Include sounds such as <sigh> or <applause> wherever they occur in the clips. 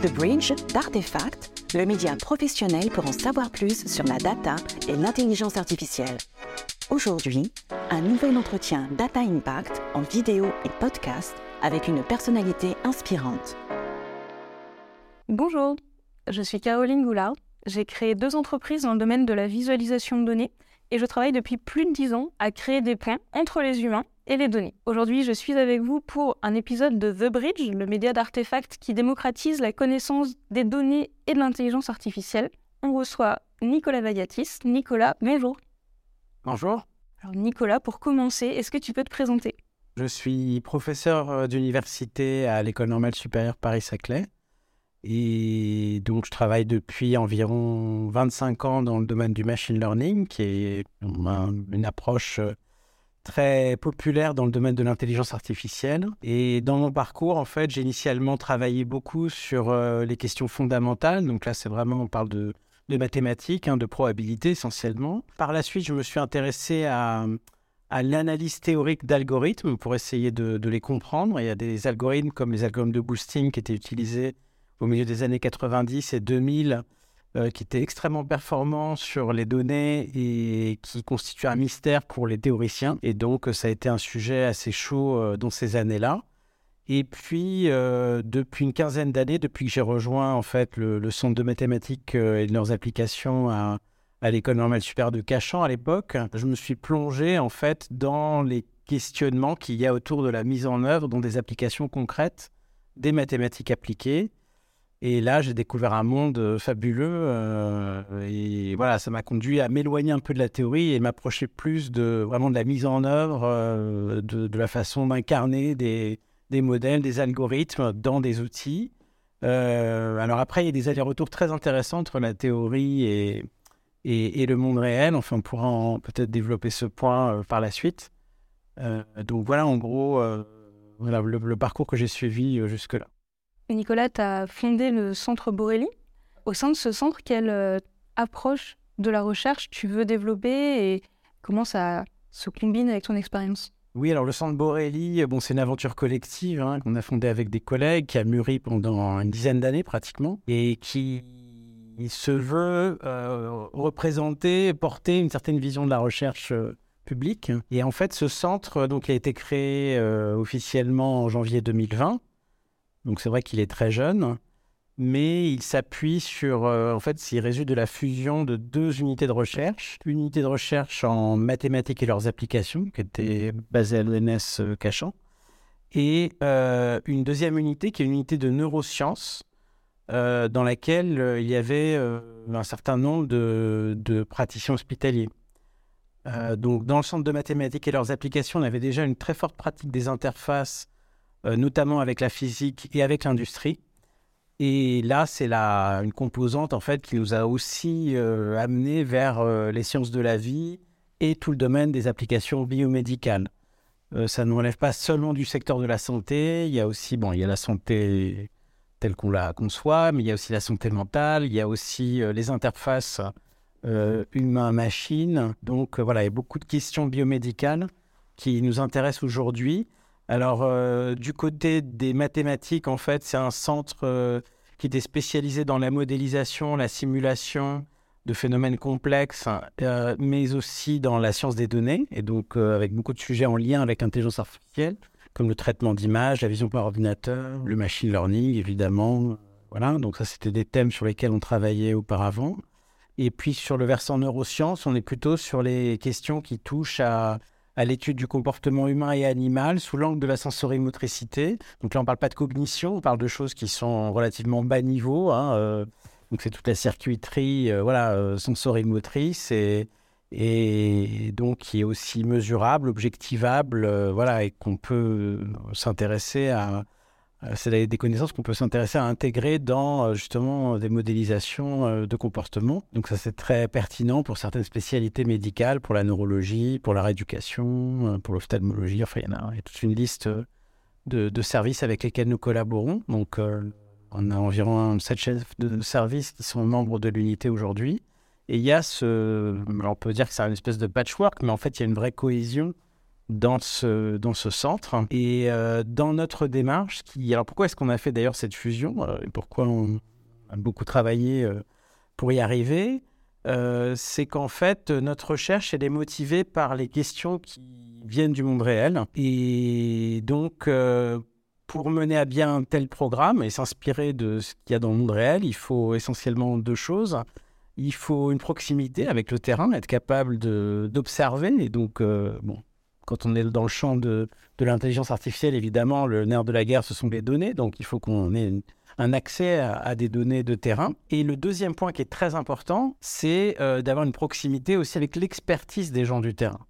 The Bridge d'Artefact, le média professionnel pour en savoir plus sur la data et l'intelligence artificielle. Aujourd'hui, un nouvel entretien Data Impact en vidéo et podcast avec une personnalité inspirante. Bonjour, je suis Caroline Goulard. J'ai créé deux entreprises dans le domaine de la visualisation de données et je travaille depuis plus de dix ans à créer des ponts entre les humains et les données. Aujourd'hui, je suis avec vous pour un épisode de The Bridge, le média d'artefacts qui démocratise la connaissance des données et de l'intelligence artificielle. On reçoit Nicolas Vagatis. Nicolas, bonjour. Bonjour. Alors Nicolas, pour commencer, est-ce que tu peux te présenter? Je suis professeur euh, d'université à l'École normale supérieure Paris-Saclay. Et donc, je travaille depuis environ 25 ans dans le domaine du machine learning, qui est une approche euh, très populaire dans le domaine de l'intelligence artificielle. Et dans mon parcours, en fait, j'ai initialement travaillé beaucoup sur euh, les questions fondamentales. Donc là, c'est vraiment, on parle de, mathématiques, hein, de probabilité essentiellement. Par la suite, je me suis intéressé à, l'analyse théorique d'algorithmes pour essayer de, les comprendre. Il y a des algorithmes comme les algorithmes de boosting qui étaient utilisés au milieu des années 90 et 2000 euh, qui était extrêmement performant sur les données et qui constitue un mystère pour les théoriciens. Et donc, ça a été un sujet assez chaud euh, dans ces années-là. Et puis, euh, depuis une quinzaine d'années, depuis que j'ai rejoint en fait le, centre de mathématiques et de leurs applications à, à l'école normale supérieure de Cachan à l'époque, je me suis plongé en fait dans les questionnements qu'il y a autour de la mise en œuvre dans des applications concrètes des mathématiques appliquées et là, j'ai découvert un monde euh, fabuleux. Euh, et voilà, ça m'a conduit à m'éloigner un peu de la théorie et m'approcher plus de vraiment de la mise en œuvre, euh, de, la façon d'incarner des, modèles, des algorithmes dans des outils. alors après, il y a des allers-retours très intéressants entre la théorie et, et, le monde réel. Enfin, on pourra peut-être développer ce point par la suite. donc voilà, en gros, voilà, le parcours que j'ai suivi jusque-là. Nicolas, tu as fondé le centre Borelli. Au sein de ce centre, quelle euh, approche de la recherche tu veux développer et comment ça se combine avec ton expérience? Oui, alors le centre Borelli, bon, c'est une aventure collective hein, qu'on a fondée avec des collègues, qui a mûri pendant une dizaine d'années pratiquement, et qui se veut euh, représenter, porter une certaine vision de la recherche euh, publique. Et en fait, ce centre donc, a été créé officiellement en janvier 2020 donc c'est vrai qu'il est très jeune, mais il s'appuie sur, euh, en fait, s'il résulte de la fusion de deux unités de recherche. Une unité de recherche en mathématiques et leurs applications, qui était basée à l'ENS euh, Cachan, et euh, une deuxième unité qui est une unité de neurosciences, dans laquelle il y avait un certain nombre de, de praticiens hospitaliers. donc, dans le centre de mathématiques et leurs applications, on avait déjà une très forte pratique des interfaces notamment avec la physique et avec l'industrie. Et là, c'est une composante en fait qui nous a aussi euh, amené vers euh, les sciences de la vie et tout le domaine des applications biomédicales. ça ne relève pas seulement du secteur de la santé. Il y a aussi, bon, il y a la santé telle qu'on la conçoit, mais il y a aussi la santé mentale. Il y a aussi les interfaces humain-machine. Donc voilà, il y a beaucoup de questions biomédicales qui nous intéressent aujourd'hui. Alors, euh, du côté des mathématiques, en fait, c'est un centre euh, qui était spécialisé dans la modélisation, la simulation de phénomènes complexes, euh, mais aussi dans la science des données, et donc avec beaucoup de sujets en lien avec l'intelligence artificielle, comme le traitement d'images, la vision par ordinateur, le machine learning, évidemment. Voilà, donc ça, c'était des thèmes sur lesquels on travaillait auparavant. Et puis, sur le versant neurosciences, on est plutôt sur les questions qui touchent à à l'étude du comportement humain et animal sous l'angle de la sensorimotricité. Donc là, on ne parle pas de cognition, on parle de choses qui sont relativement bas niveau. Hein, euh, donc c'est toute la circuiterie euh, voilà, euh, sensorimotrice et, et donc qui est aussi mesurable, objectivable, voilà, et qu'on peut s'intéresser à, c'est des connaissances qu'on peut s'intéresser à intégrer dans euh, justement des modélisations euh, de comportement. Donc ça c'est très pertinent pour certaines spécialités médicales, pour la neurologie, pour la rééducation, pour l'ophtalmologie. Enfin, il y, a, toute une liste de, services avec lesquels nous collaborons. Donc on a environ 7 chefs de services qui sont membres de l'unité aujourd'hui. Et il y a ce, on peut dire que c'est une espèce de patchwork, mais en fait il y a une vraie cohésion dans ce, dans ce centre. Et dans notre démarche, qui, alors pourquoi est-ce qu'on a fait d'ailleurs cette fusion et pourquoi on a beaucoup travaillé pour y arriver c'est qu'en fait, notre recherche, elle est motivée par les questions qui viennent du monde réel. Et donc, pour mener à bien un tel programme et s'inspirer de ce qu'il y a dans le monde réel, il faut essentiellement deux choses. Il faut une proximité avec le terrain, être capable d'observer. Et donc, euh, bon, quand on est dans le champ de, de l'intelligence artificielle, évidemment, le nerf de la guerre, ce sont les données. Donc, il faut qu'on ait un accès à, des données de terrain. Et le deuxième point qui est très important, c'est euh, d'avoir une proximité aussi avec l'expertise des gens du terrain.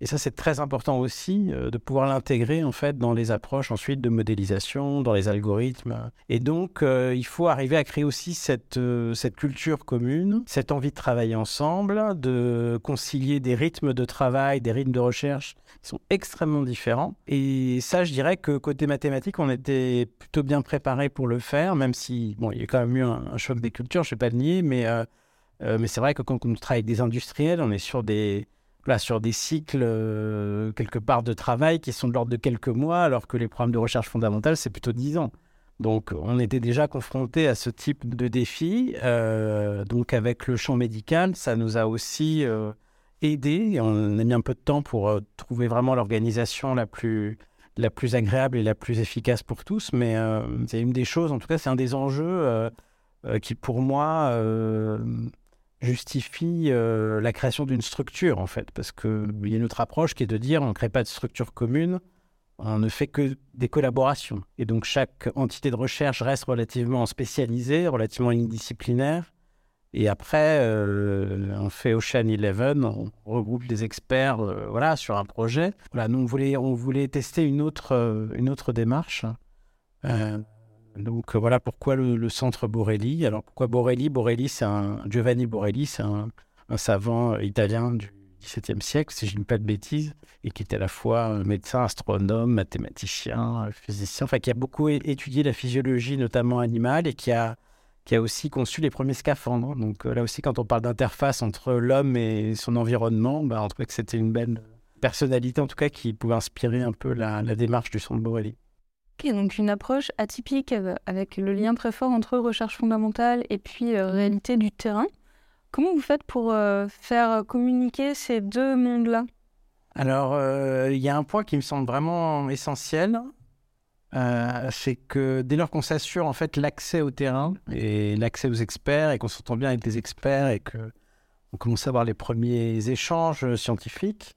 Et ça, c'est très important aussi euh, de pouvoir l'intégrer en fait dans les approches ensuite de modélisation, dans les algorithmes. Et donc, euh, il faut arriver à créer aussi cette, euh, cette culture commune, cette envie de travailler ensemble, de concilier des rythmes de travail, des rythmes de recherche qui sont extrêmement différents. Et ça, je dirais que côté mathématiques, on était plutôt bien préparé pour le faire, même si bon, il y a quand même eu un, choc des cultures, je ne vais pas le nier, mais mais c'est vrai que quand on travaille avec des industriels, on est sur des sur des cycles euh, quelque part de travail qui sont de l'ordre de quelques mois, alors que les programmes de recherche fondamentale, c'est plutôt dix ans. Donc, on était déjà confronté à ce type de défi. Euh, donc, avec le champ médical, ça nous a aussi euh, aidé. On a mis un peu de temps pour trouver vraiment l'organisation la plus, la plus agréable et la plus efficace pour tous. Mais c'est une des choses, en tout cas, c'est un des enjeux qui, pour moi, justifie euh, la création d'une structure, en fait, parce qu'il y a une autre approche qui est de dire on ne crée pas de structure commune, on ne fait que des collaborations. Et donc chaque entité de recherche reste relativement spécialisée, relativement indisciplinaire. Et après, euh, on fait Ocean Eleven, on regroupe des experts euh, voilà, sur un projet. Voilà, nous, on voulait, on voulait tester une autre, une autre démarche. Donc euh, voilà pourquoi le, centre Borelli. Alors pourquoi Borelli? Borelli, c'est un Giovanni Borelli, c'est un, savant euh, italien du XVIIe siècle, si je ne dis pas de bêtises, et qui était à la fois euh, médecin, astronome, mathématicien, physicien, enfin qui a beaucoup étudié la physiologie, notamment animale, et qui a, qui a aussi conçu les premiers scaphandres. Donc là aussi, quand on parle d'interface entre l'homme et son environnement, bah, on trouvait que c'était une belle personnalité, en tout cas, qui pouvait inspirer un peu la, la démarche du centre Borelli. Donc une approche atypique avec le lien très fort entre recherche fondamentale et puis euh, réalité du terrain. Comment vous faites pour euh, faire communiquer ces deux mondes-là? Alors, euh, il y a un point qui me semble vraiment essentiel, c'est que dès lors qu'on s'assure en fait l'accès au terrain et l'accès aux experts et qu'on s'entend bien avec les experts et que on commence à avoir les premiers échanges scientifiques,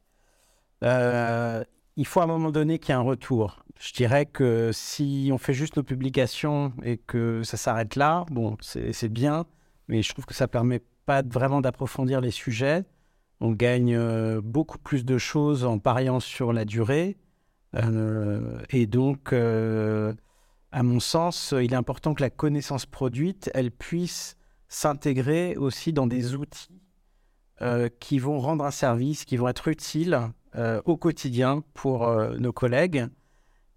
il faut à un moment donné qu'il y ait un retour. Je dirais que si on fait juste nos publications et que ça s'arrête là, bon, c'est bien, mais je trouve que ça permet pas vraiment d'approfondir les sujets. On gagne euh, beaucoup plus de choses en pariant sur la durée. Euh, et donc, euh, à mon sens, il est important que la connaissance produite, elle puisse s'intégrer aussi dans des outils qui vont rendre un service, qui vont être utiles euh, au quotidien pour euh, nos collègues.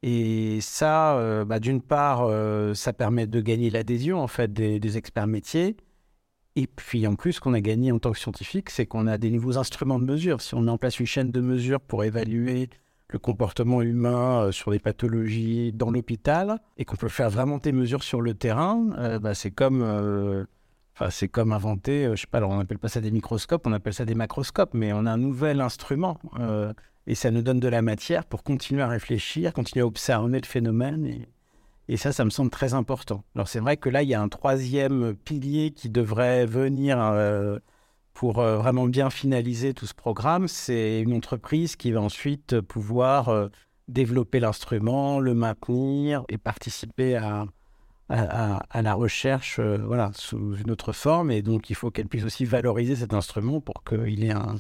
Et ça, euh, bah, d'une part, ça permet de gagner l'adhésion en fait des, experts métiers. Et puis en plus, ce qu'on a gagné en tant que scientifique, c'est qu'on a des nouveaux instruments de mesure. Si on met en place une chaîne de mesure pour évaluer le comportement humain sur des pathologies dans l'hôpital et qu'on peut faire vraiment des mesures sur le terrain, bah, c'est comme c'est comme inventer, euh, je sais pas, on n'appelle pas ça des microscopes, on appelle ça des macroscopes, mais on a un nouvel instrument euh, et ça nous donne de la matière pour continuer à réfléchir, continuer à observer le phénomène et, ça, ça me semble très important. Alors c'est vrai que là, il y a un troisième pilier qui devrait venir euh, pour vraiment bien finaliser tout ce programme, c'est une entreprise qui va ensuite pouvoir développer l'instrument, le maintenir et participer à, à, la recherche euh, voilà, sous une autre forme. Et donc, il faut qu'elle puisse aussi valoriser cet instrument pour qu'il ait un,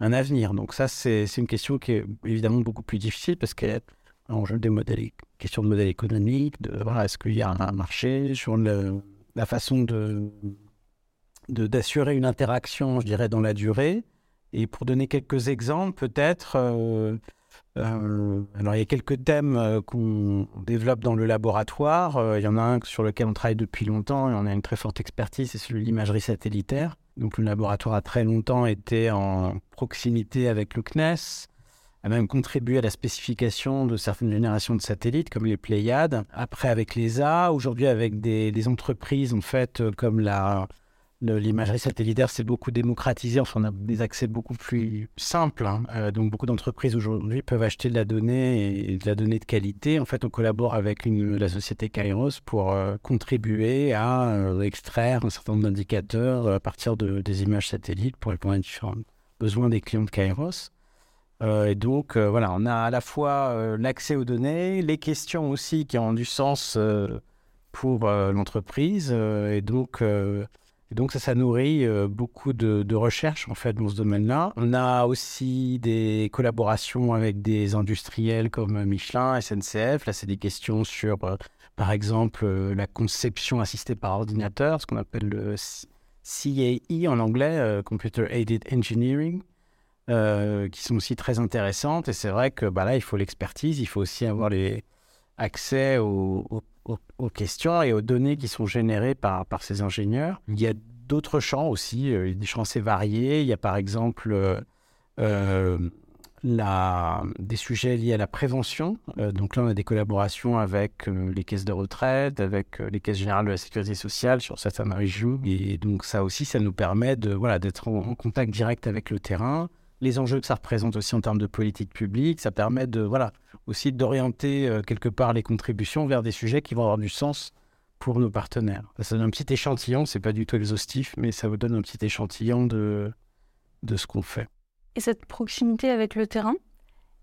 un, avenir. Donc, ça, c'est une question qui est évidemment beaucoup plus difficile parce qu'elle est en jeu des modèles, question de modèle économique, de voilà, est-ce qu'il y a un marché sur la façon de d'assurer une interaction, je dirais, dans la durée. Et pour donner quelques exemples, peut-être, euh, euh, alors, il y a quelques thèmes euh, qu'on développe dans le laboratoire. Euh, il y en a un sur lequel on travaille depuis longtemps et on a une très forte expertise, c'est celui de l'imagerie satellitaire. Donc, le laboratoire a très longtemps été en proximité avec le CNES. a même contribué à la spécification de certaines générations de satellites, comme les Pléiades. Après, avec l'ESA, aujourd'hui avec des, entreprises, en fait, comme la, l'imagerie satellitaire s'est beaucoup démocratisée, on a des accès beaucoup plus simples. Hein. Euh, donc, beaucoup d'entreprises aujourd'hui peuvent acheter de la donnée et de la donnée de qualité. En fait, on collabore avec la société Kairos pour euh, contribuer à extraire un certain nombre d'indicateurs à partir de, des images satellites pour répondre à différents besoins des clients de Kairos. Euh, et donc, euh, voilà, on a à la fois euh, l'accès aux données, les questions aussi qui ont du sens pour l'entreprise. et, donc, donc, ça, ça nourrit beaucoup de, recherches, en fait, dans ce domaine-là. On a aussi des collaborations avec des industriels comme Michelin, SNCF. Là, c'est des questions sur, par exemple, la conception assistée par ordinateur, ce qu'on appelle le CAE en anglais, Computer Aided Engineering. Euh, qui sont aussi très intéressantes. Et c'est vrai que bah, là, il faut l'expertise, il faut aussi avoir les accès aux, questions et aux données qui sont générées par, par ces ingénieurs. Il y a d'autres champs aussi, euh, des champs assez variés. Il y a par exemple euh, la, des sujets liés à la prévention. donc là, on a des collaborations avec les caisses de retraite, avec les caisses générales de la sécurité sociale sur certaines régions. Et donc ça aussi, ça nous permet de voilà d'être en, contact direct avec le terrain, les enjeux que ça représente aussi en termes de politique publique. Ça permet de, voilà, aussi d'orienter euh, quelque part les contributions vers des sujets qui vont avoir du sens pour nos partenaires. Ça donne un petit échantillon, c'est pas du tout exhaustif, mais ça vous donne un petit échantillon de, de ce qu'on fait. Et cette proximité avec le terrain,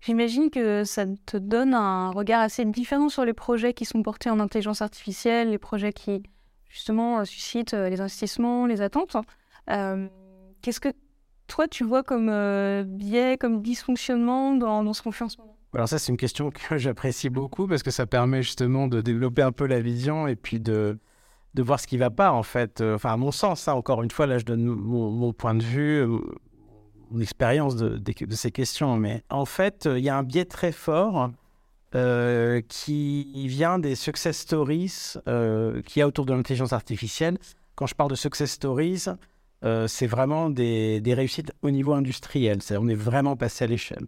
j'imagine que ça te donne un regard assez différent sur les projets qui sont portés en intelligence artificielle, les projets qui justement suscitent euh, les investissements, les attentes. Euh, qu'est-ce que toi, tu vois comme euh, biais, comme dysfonctionnement dans, ce qu'on alors ça, c'est une question que <laughs> j'apprécie beaucoup parce que ça permet justement de développer un peu la vision et puis de, de voir ce qui ne va pas en fait. Euh, enfin, à mon sens, hein, encore une fois, là, je donne mon, point de vue, euh, mon expérience de, ces questions. Mais en fait, il y a un biais très fort qui vient des success stories qu'il y a autour de l'intelligence artificielle. Quand je parle de success stories, euh, c'est vraiment des, réussites au niveau industriel. on est vraiment passé à l'échelle.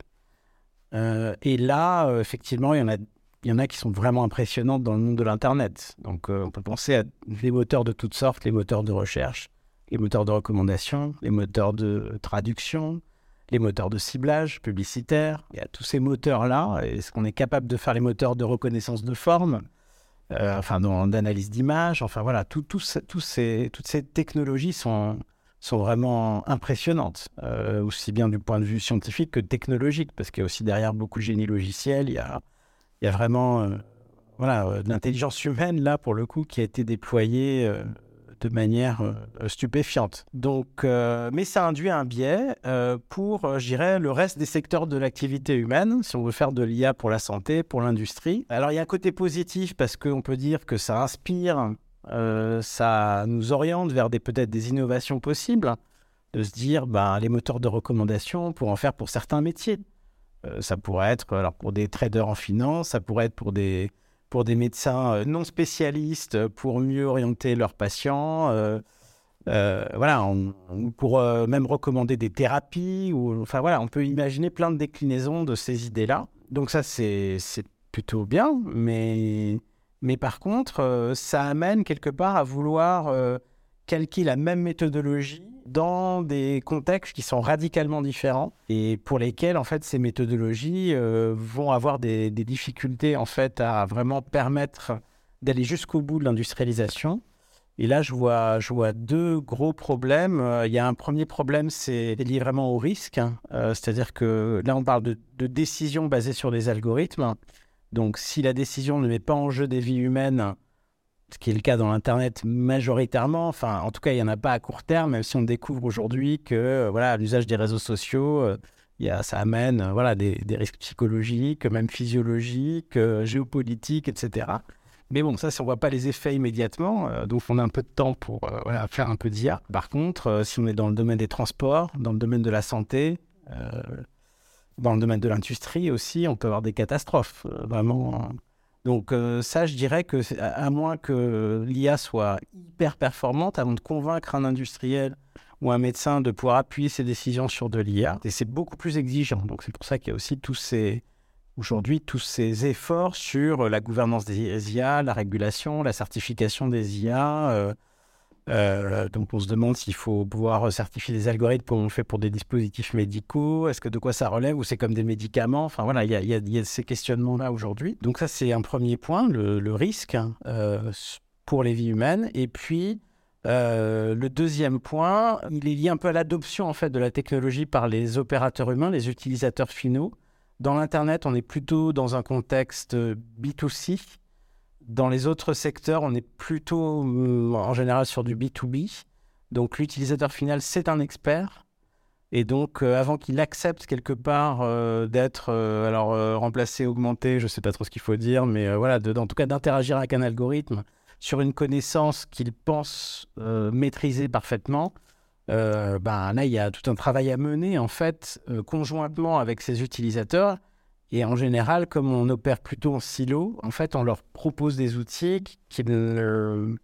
Euh, et là, euh, effectivement, il y, en a, il y en a qui sont vraiment impressionnantes dans le monde de l'Internet. Donc, on peut penser à des moteurs de toutes sortes, les moteurs de recherche, les moteurs de recommandation, les moteurs de traduction, les moteurs de ciblage publicitaire. Il y a tous ces moteurs-là. Est-ce qu'on est capable de faire les moteurs de reconnaissance de forme enfin d'analyse d'image, enfin voilà, ces, toutes ces technologies sont, sont vraiment impressionnantes, euh, aussi bien du point de vue scientifique que technologique, parce qu'il y a aussi derrière beaucoup de génie logiciel, il y a, vraiment euh, voilà, euh, de l'intelligence humaine, là, pour le coup, qui a été déployée de manière stupéfiante. Donc, mais ça induit un biais pour, je dirais, le reste des secteurs de l'activité humaine, si on veut faire de l'IA pour la santé, pour l'industrie. Alors, il y a un côté positif, parce qu'on peut dire que ça inspire ça nous oriente vers peut-être des innovations possibles, de se dire ben, les moteurs de recommandation pour en faire pour certains métiers. Euh, ça pourrait être alors pour des traders en finance, ça pourrait être pour des, pour des médecins euh, non spécialistes pour mieux orienter leurs patients. voilà, on, pour même recommander des thérapies. Enfin voilà, on peut imaginer plein de déclinaisons de ces idées-là. Donc ça, c'est plutôt bien, mais mais par contre, euh, ça amène quelque part à vouloir euh, calquer la même méthodologie dans des contextes qui sont radicalement différents et pour lesquels en fait ces méthodologies euh, vont avoir des, difficultés en fait à vraiment permettre d'aller jusqu'au bout de l'industrialisation. Et là, je vois, deux gros problèmes. Il y a un premier problème, c'est lié vraiment au risque. Hein. C'est-à-dire que là, on parle de, de décisions basées sur des algorithmes. Donc, si la décision ne met pas en jeu des vies humaines, ce qui est le cas dans l'Internet majoritairement, enfin, en tout cas, il n'y en a pas à court terme, même si on découvre aujourd'hui que euh, voilà, l'usage des réseaux sociaux, euh, y a, ça amène euh, voilà, des, risques psychologiques, même physiologiques, géopolitiques, etc. Mais bon, ça, si on ne voit pas les effets immédiatement, donc on a un peu de temps pour faire un peu d'IA. Par contre, si on est dans le domaine des transports, dans le domaine de la santé, dans le domaine de l'industrie aussi, on peut avoir des catastrophes, euh, vraiment. Hein. Donc euh, ça, je dirais que à moins que l'IA soit hyper performante, avant de convaincre un industriel ou un médecin de pouvoir appuyer ses décisions sur de l'IA. Et c'est beaucoup plus exigeant. Donc c'est pour ça qu'il y a aussi aujourd'hui, tous ces efforts sur la gouvernance des IA, la régulation, la certification des IA. Euh, euh, donc on se demande s'il faut pouvoir certifier des algorithmes comme on fait pour des dispositifs médicaux. Est-ce que de quoi ça relève ou c'est comme des médicaments? Enfin voilà, il y, a, ces questionnements-là aujourd'hui. Donc ça c'est un premier point, le, risque hein, euh, pour les vies humaines. Et puis euh, le deuxième point, il est lié un peu à l'adoption en fait de la technologie par les opérateurs humains, les utilisateurs finaux. Dans l'internet, on est plutôt dans un contexte B2C. Dans les autres secteurs, on est plutôt euh, en général sur du B2B. Donc l'utilisateur final, c'est un expert. Et donc, euh, avant qu'il accepte quelque part d'être alors remplacé, augmenté, je ne sais pas trop ce qu'il faut dire, mais voilà, en tout cas d'interagir avec un algorithme sur une connaissance qu'il pense euh, maîtriser parfaitement, euh, ben là, il y a tout un travail à mener, en fait, euh, conjointement avec ses utilisateurs. Et en général, comme on opère plutôt en silo, en fait, on leur propose des outils qu'ils ne,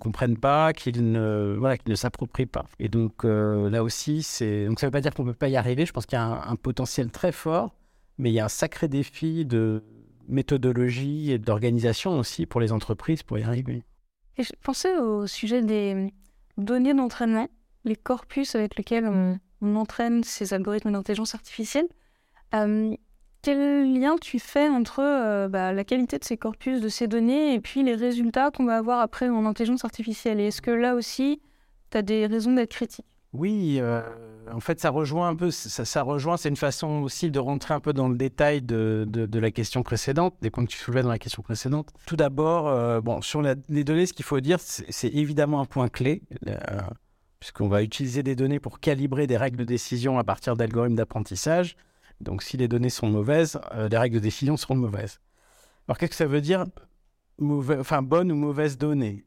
comprennent pas, qu'ils ne, voilà, ne s'approprient pas. Et donc, là aussi, c'est... Donc, ça ne veut pas dire qu'on ne peut pas y arriver. Je pense qu'il y a un potentiel très fort, mais il y a un sacré défi de méthodologie et d'organisation aussi pour les entreprises pour y arriver. Et je pensais au sujet des données d'entraînement, les corpus avec lesquels on, entraîne ces algorithmes d'intelligence artificielle. Euh, quel lien tu fais entre euh, bah, la qualité de ces corpus, de ces données, et puis les résultats qu'on va avoir après en intelligence artificielle? Et est-ce que là aussi, tu as des raisons d'être critique? Oui, euh, en fait, ça rejoint un peu, ça, rejoint, c'est une façon aussi de rentrer un peu dans le détail de, la question précédente, des points que tu soulevais dans la question précédente. Tout d'abord, euh, bon, sur les données, ce qu'il faut dire, c'est évidemment un point clé, puisqu'on va utiliser des données pour calibrer des règles de décision à partir d'algorithmes d'apprentissage. Donc, si les données sont mauvaises, euh, les règles de décision seront mauvaises. Alors, qu'est-ce que ça veut dire mauvais, enfin, bonne ou mauvaise donnée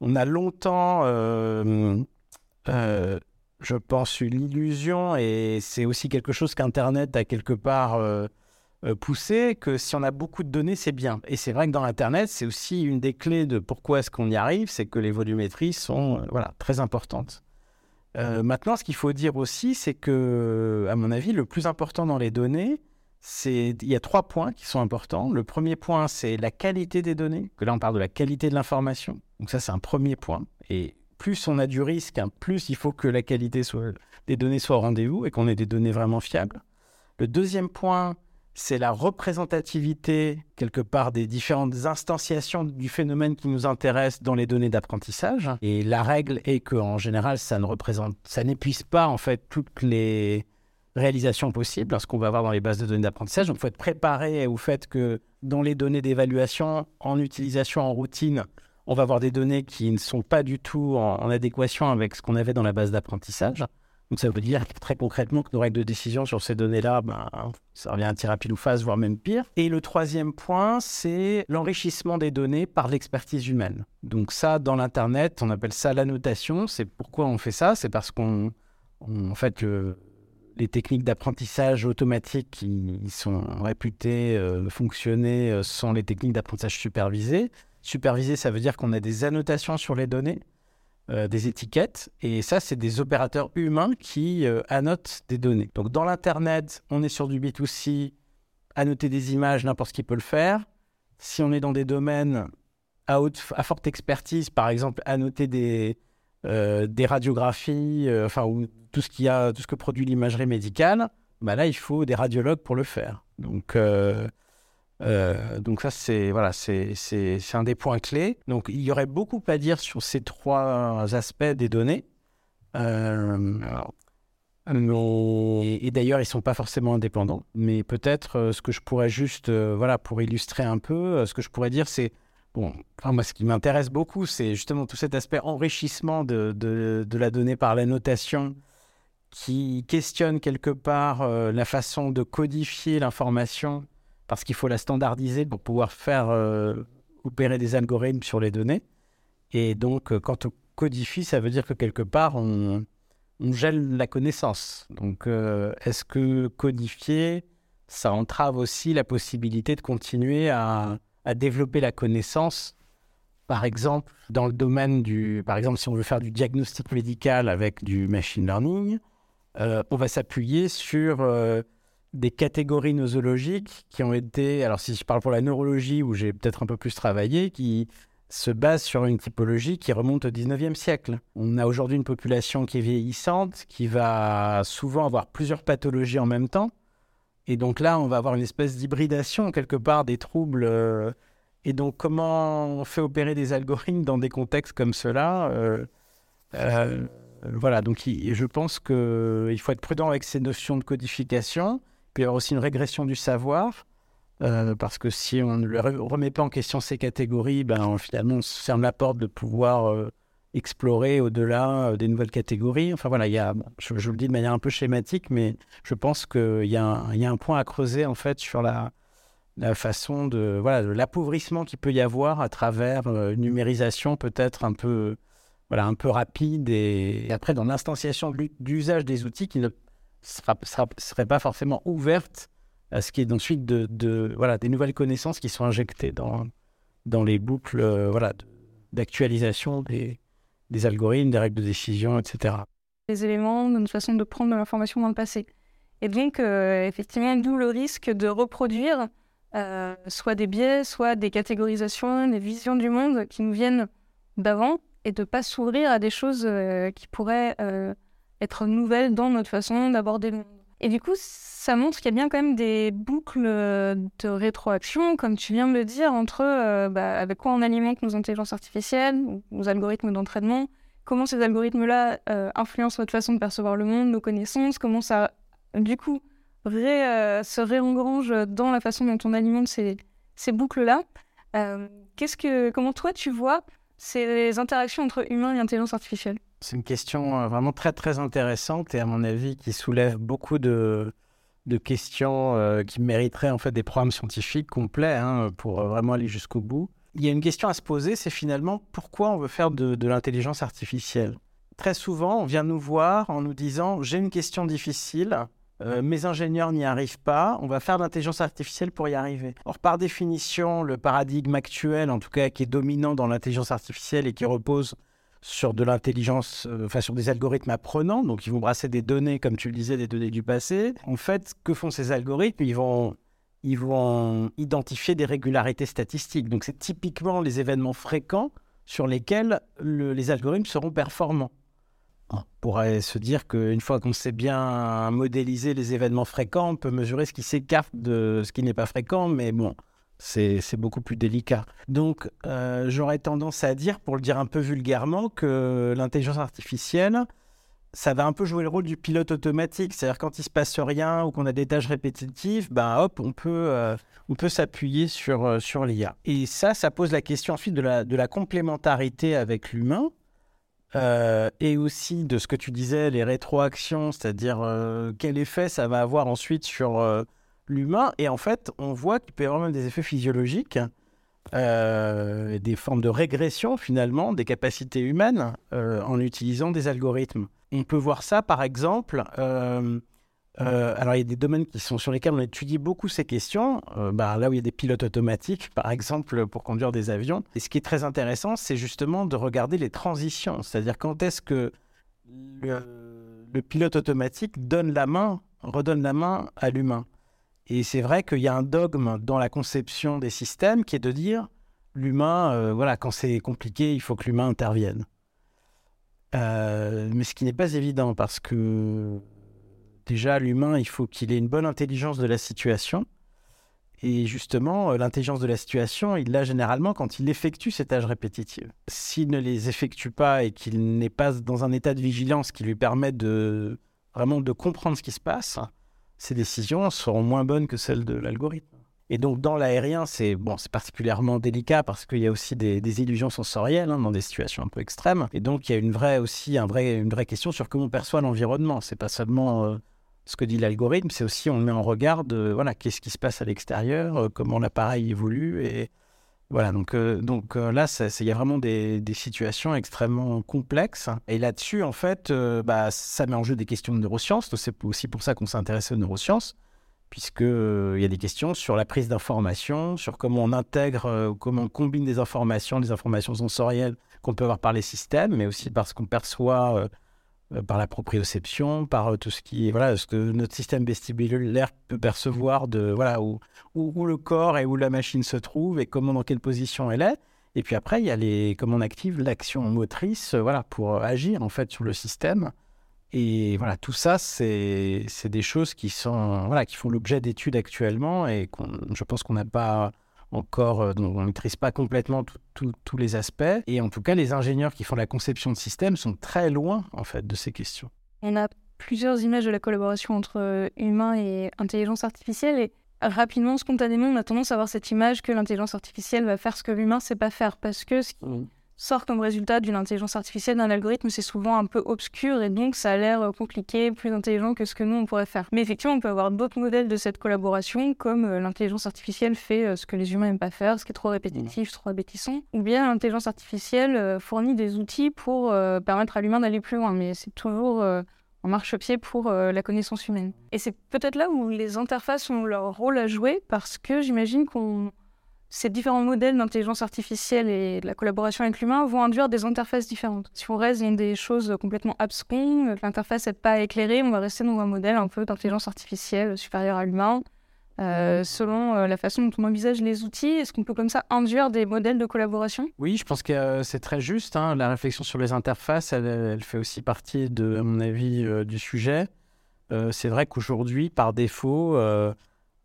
On a longtemps je pense, une illusion et c'est aussi quelque chose qu'Internet a quelque part euh, euh, poussé, que si on a beaucoup de données, c'est bien. Et c'est vrai que dans Internet, c'est aussi une des clés de pourquoi est-ce qu'on y arrive, c'est que les volumétries sont euh, voilà, très importantes. Maintenant, ce qu'il faut dire aussi, c'est que, à mon avis, le plus important dans les données, c'est il y a trois points qui sont importants. Le premier point, c'est la qualité des données. Que là, on parle de la qualité de l'information. Donc ça, c'est un premier point. Et plus on a du risque, hein, plus il faut que la qualité des données soit au rendez-vous et qu'on ait des données vraiment fiables. Le deuxième point, c'est la représentativité, quelque part, des différentes instantiations du phénomène qui nous intéresse dans les données d'apprentissage. Et la règle est qu'en général, ça ne représente, ça n'épuise pas, en fait, toutes les réalisations possibles, ce qu'on va avoir dans les bases de données d'apprentissage. Donc, il faut être préparé au fait que dans les données d'évaluation, en utilisation en routine, on va avoir des données qui ne sont pas du tout en, adéquation avec ce qu'on avait dans la base d'apprentissage. Donc ça veut dire très concrètement que nos règles de décision sur ces données-là, ben, ça revient à tir rapide ou phase, voire même pire. Et le troisième point, c'est l'enrichissement des données par l'expertise humaine. Donc ça, dans l'Internet, on appelle ça l'annotation. C'est pourquoi on fait ça C'est parce qu'on, fait, les techniques d'apprentissage automatique qui sont réputées euh, fonctionner euh, sont les techniques d'apprentissage supervisé. Supervisé, ça veut dire qu'on a des annotations sur les données, euh, des étiquettes, et ça, c'est des opérateurs humains qui euh, annotent des données. Donc dans l'Internet, on est sur du B2C, annoter des images, n'importe qui peut le faire. Si on est dans des domaines à, haute, à forte expertise, par exemple, annoter des, euh, des radiographies, enfin, ou tout ce, qui a, tout ce que produit l'imagerie médicale, bah là, il faut des radiologues pour le faire. Donc, euh, donc ça, c'est voilà, c'est un des points clés. Donc il y aurait beaucoup à dire sur ces trois aspects des données. Euh, et, d'ailleurs, ils sont pas forcément indépendants. Mais peut-être euh, ce que je pourrais juste, voilà, pour illustrer un peu, ce que je pourrais dire, c'est bon. moi, ce qui m'intéresse beaucoup, c'est justement tout cet aspect enrichissement de, de, de la donnée par la notation qui questionne quelque part la façon de codifier l'information parce qu'il faut la standardiser pour pouvoir faire euh, opérer des algorithmes sur les données. Et donc, euh, quand on codifie, ça veut dire que quelque part, on, gèle la connaissance. Donc, euh, est-ce que codifier, ça entrave aussi la possibilité de continuer à, développer la connaissance? Par exemple, dans le domaine du, par exemple, si on veut faire du diagnostic médical avec du machine learning, on va s'appuyer sur des catégories nosologiques qui ont été, alors si je parle pour la neurologie où j'ai peut-être un peu plus travaillé, qui se basent sur une typologie qui remonte au 19e siècle. On a aujourd'hui une population qui est vieillissante, qui va souvent avoir plusieurs pathologies en même temps. Et donc là, on va avoir une espèce d'hybridation quelque part des troubles. euh, et donc, comment on fait opérer des algorithmes dans des contextes comme cela euh, euh, Voilà, donc je pense qu'il faut être prudent avec ces notions de codification. Il peut y avoir aussi une régression du savoir. euh, parce que si on ne remet pas en question ces catégories, ben, finalement, on se ferme la porte de pouvoir euh, explorer au-delà euh, des nouvelles catégories. Enfin voilà, il y a, je, je le dis de manière un peu schématique, mais je pense qu'il y, a un- point à creuser en fait sur la, façon de voilà l'appauvrissement qu'il peut y avoir à travers une numérisation peut-être un peu voilà un peu rapide et, après dans l'instanciation d'usage des outils qui ne sera- serait pas forcément ouverte à ce qui est ensuite de, voilà des nouvelles connaissances qui sont injectées dans dans les boucles euh, voilà d'actualisation des des algorithmes, des règles de décision, etc. des éléments de notre façon de prendre de l'information dans le passé. Et donc, euh, effectivement, d'où le risque de reproduire euh, soit des biais, soit des catégorisations, des visions du monde qui nous viennent d'avant et de pas s'ouvrir à des choses euh, qui pourraient être nouvelles dans notre façon d'aborder le monde. Et du coup, ça montre qu'il y a bien quand même des boucles euh, de rétroaction, comme tu viens de le dire, entre euh, bah, avec quoi on alimente nos intelligences artificielles, nos algorithmes d'entraînement, comment ces algorithmes-là euh, influencent notre façon de percevoir le monde, nos connaissances, comment ça, du coup, se réengrange dans la façon dont on alimente ces, ces boucles-là. Qu'est-ce que, comment toi tu vois ces interactions entre humains et intelligence artificielle? C'est une question euh, vraiment très très intéressante et à mon avis qui soulève beaucoup de, de questions euh, qui mériteraient en fait des programmes scientifiques complets hein, pour euh, vraiment aller jusqu'au bout. Il y a une question à se poser, c'est finalement pourquoi on veut faire de, l'intelligence artificielle? Très souvent, on vient nous voir en nous disant j'ai une question difficile, mes ingénieurs n'y arrivent pas, on va faire de l'intelligence artificielle pour y arriver. Or, par définition, le paradigme actuel, en tout cas qui est dominant dans l'intelligence artificielle et qui repose sur de l'intelligence, euh, enfin sur des algorithmes apprenants, donc ils vont brasser des données, comme tu le disais, des données du passé. En fait, que font ces algorithmes? Ils vont, ils vont identifier des régularités statistiques. Donc c'est typiquement les événements fréquents sur lesquels le- les algorithmes seront performants. On pourrait se dire qu'une fois qu'on sait bien modéliser les événements fréquents, on peut mesurer ce qui s'écarte de ce qui n'est pas fréquent, mais bon, c'est beaucoup plus délicat. Donc, euh, j'aurais tendance à dire, pour le dire un peu vulgairement, que l'intelligence artificielle, ça va un peu jouer le rôle du pilote automatique. C'est-à-dire quand il se passe rien ou qu'on a des tâches répétitives, ben hop, on peut, euh, peut s'appuyer sur, euh, sur l'IA. Et ça, ça pose la question ensuite de la, complémentarité avec l'humain. et aussi de ce que tu disais, les rétroactions, c'est-à-dire quel effet ça va avoir ensuite sur l'humain. Et en fait, on voit qu'il peut y avoir même des effets physiologiques, euh, des formes de régression finalement des capacités humaines euh, en utilisant des algorithmes. On peut voir ça par exemple. euh, alors, il y a des domaines qui sont sur lesquels on étudie beaucoup ces questions. Bah, là où il y a des pilotes automatiques, par exemple, pour conduire des avions. Et ce qui est très intéressant, c'est justement de regarder les transitions. C'est-à-dire quand est-ce que le, le pilote automatique donne la main, redonne la main à l'humain? Et c'est vrai qu'il y a un dogme dans la conception des systèmes qui est de dire l'humain, euh, voilà, quand c'est compliqué, il faut que l'humain intervienne. Euh, mais ce qui n'est pas évident parce que déjà, l'humain, il faut qu'il ait une bonne intelligence de la situation. Et justement, euh, l'intelligence de la situation, il l'a généralement quand il effectue ses tâches répétitives. S'il ne les effectue pas et qu'il n'est pas dans un état de vigilance qui lui permet de vraiment de comprendre ce qui se passe, ses décisions seront moins bonnes que celles de l'algorithme. Et donc, dans l'aérien, c'est bon, c'est particulièrement délicat parce qu'il y a aussi des, des illusions sensorielles hein, dans des situations un peu extrêmes. Et donc, il y a une vraie aussi un vrai, une vraie question sur comment on perçoit l'environnement. C'est pas seulement euh, ce que dit l'algorithme, c'est aussi on met en regard de voilà qu'est-ce qui se passe à l'extérieur, euh, comment l'appareil évolue et voilà donc euh, donc euh, là il y a vraiment des, des situations extrêmement complexes et là-dessus en fait euh, bah, ça met en jeu des questions de neurosciences. C'est aussi pour ça qu'on s'est intéressé aux neurosciences puisqu'il y a des questions sur la prise d'informations, sur comment on intègre, comment on combine des informations, des informations sensorielles qu'on peut avoir par les systèmes, mais aussi par ce qu'on perçoit par la proprioception, par tout ce qui est, voilà, ce que notre système vestibulaire peut percevoir de, voilà, où, où, le corps et où la machine se trouve et comment, dans quelle position elle est. Et puis après, il y a les, comment on active l'action motrice, voilà, pour agir en fait sur le système. Et voilà, tout ça, c'est des choses qui, sont, voilà, qui font l'objet d'études actuellement et je pense qu'on n'a pas encore, euh, on ne maîtrise pas complètement tous les aspects. Et en tout cas, les ingénieurs qui font la conception de systèmes sont très loin, en fait, de ces questions. On a plusieurs images de la collaboration entre euh, humain et intelligence artificielle. Et rapidement, spontanément, on a tendance à avoir cette image que l'intelligence artificielle va faire ce que l'humain ne sait pas faire. Parce que ce mmh sort comme résultat d'une intelligence artificielle, d'un algorithme, c'est souvent un peu obscur et donc ça a l'air euh, compliqué, plus intelligent que ce que nous on pourrait faire. Mais effectivement, on peut avoir d'autres modèles de cette collaboration, comme euh, l'intelligence artificielle fait euh, ce que les humains n'aiment pas faire, ce qui est trop répétitif, trop abétissant, ou bien l'intelligence artificielle fournit des outils pour permettre à l'humain d'aller plus loin. Mais c'est toujours en marche-pied pour la connaissance humaine. Et c'est peut-être là où les interfaces ont leur rôle à jouer, parce que j'imagine qu'on ces différents modèles d'intelligence artificielle et de la collaboration avec l'humain vont induire des interfaces différentes. Si on reste dans des choses complètement abscons, que l'interface n'est pas éclairée, on va rester dans un modèle un peu d'intelligence artificielle supérieur à l'humain. Euh, selon euh, la façon dont on envisage les outils, est-ce qu'on peut comme ça induire des modèles de collaboration? Oui, je pense que euh, c'est très juste. Hein. La réflexion sur les interfaces, elle, fait aussi partie, à mon avis, du sujet. c'est vrai qu'aujourd'hui, par défaut,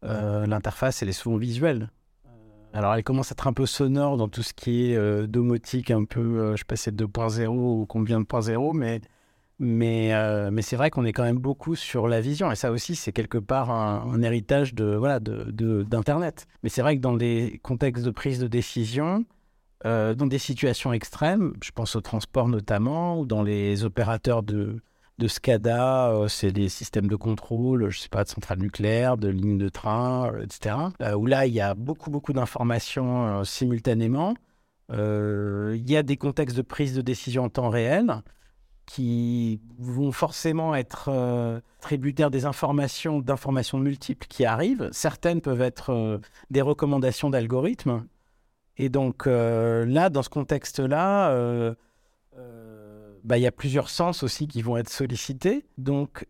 l'interface, elle est souvent visuelle. Alors, elle commence à être un peu sonore dans tout ce qui est euh, domotique, un peu, euh, je sais pas si c'est 2.0 ou combien de 0, mais, mais, euh, mais c'est vrai qu'on est quand même beaucoup sur la vision. Et ça aussi, c'est quelque part un, héritage de, voilà, d'Internet. Mais c'est vrai que dans des contextes de prise de décision, dans des situations extrêmes, je pense au transport notamment, ou dans les opérateurs de, de SCADA, euh, c'est des systèmes de contrôle, je sais pas, de centrales nucléaires, de lignes de train, euh, etc. Euh, où là, il y a beaucoup, beaucoup d'informations simultanément. Il y a des contextes de prise de décision en temps réel qui vont forcément être tributaires des informations, d'informations multiples qui arrivent. Certaines peuvent être des recommandations d'algorithmes. Et donc là, dans ce contexte-là, bah, y a plusieurs sens aussi qui vont être sollicités. Donc,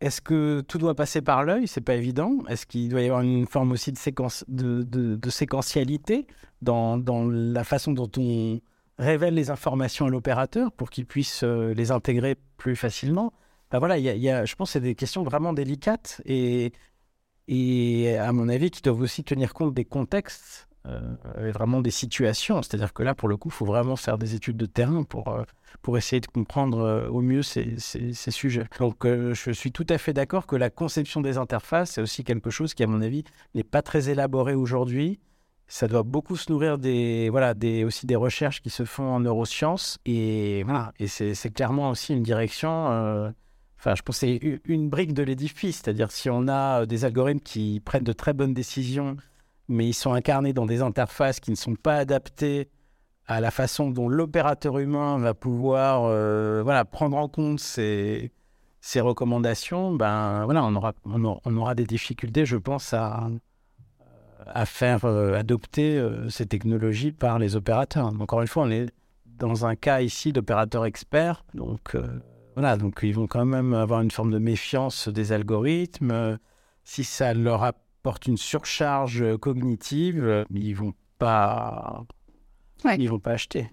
est-ce que tout doit passer par l'œil? C'est pas évident. Est-ce qu'il doit y avoir une forme aussi de, séquence, de, séquentialité dans, la façon dont on révèle les informations à l'opérateur pour qu'il puisse euh, les intégrer plus facilement? Bah voilà, je pense que c'est des questions vraiment délicates et à mon avis qui doivent aussi tenir compte des contextes euh, vraiment des situations. C'est-à-dire que là, pour le coup, il faut vraiment faire des études de terrain pour, euh, pour essayer de comprendre euh, au mieux ces, ces, sujets. Donc, je suis tout à fait d'accord que la conception des interfaces, c'est aussi quelque chose qui, à mon avis, n'est pas très élaboré aujourd'hui. Ça doit beaucoup se nourrir des, voilà, des, aussi des recherches qui se font en neurosciences. Et, voilà, et c'est clairement aussi une direction. Enfin, je pense que c'est une brique de l'édifice. C'est-à-dire, si on a des algorithmes qui prennent de très bonnes décisions mais ils sont incarnés dans des interfaces qui ne sont pas adaptées à la façon dont l'opérateur humain va pouvoir euh, voilà, prendre en compte ces, ces, recommandations, ben, voilà, on, aura, on, aura, des difficultés, je pense, à, à faire euh, adopter euh, ces technologies par les opérateurs. Encore une fois, on est dans un cas ici d'opérateurs experts, donc voilà, donc ils vont quand même avoir une forme de méfiance des algorithmes. si ça leur a portent une surcharge euh, cognitive, euh, mais ils vont pas, ils vont pas acheter.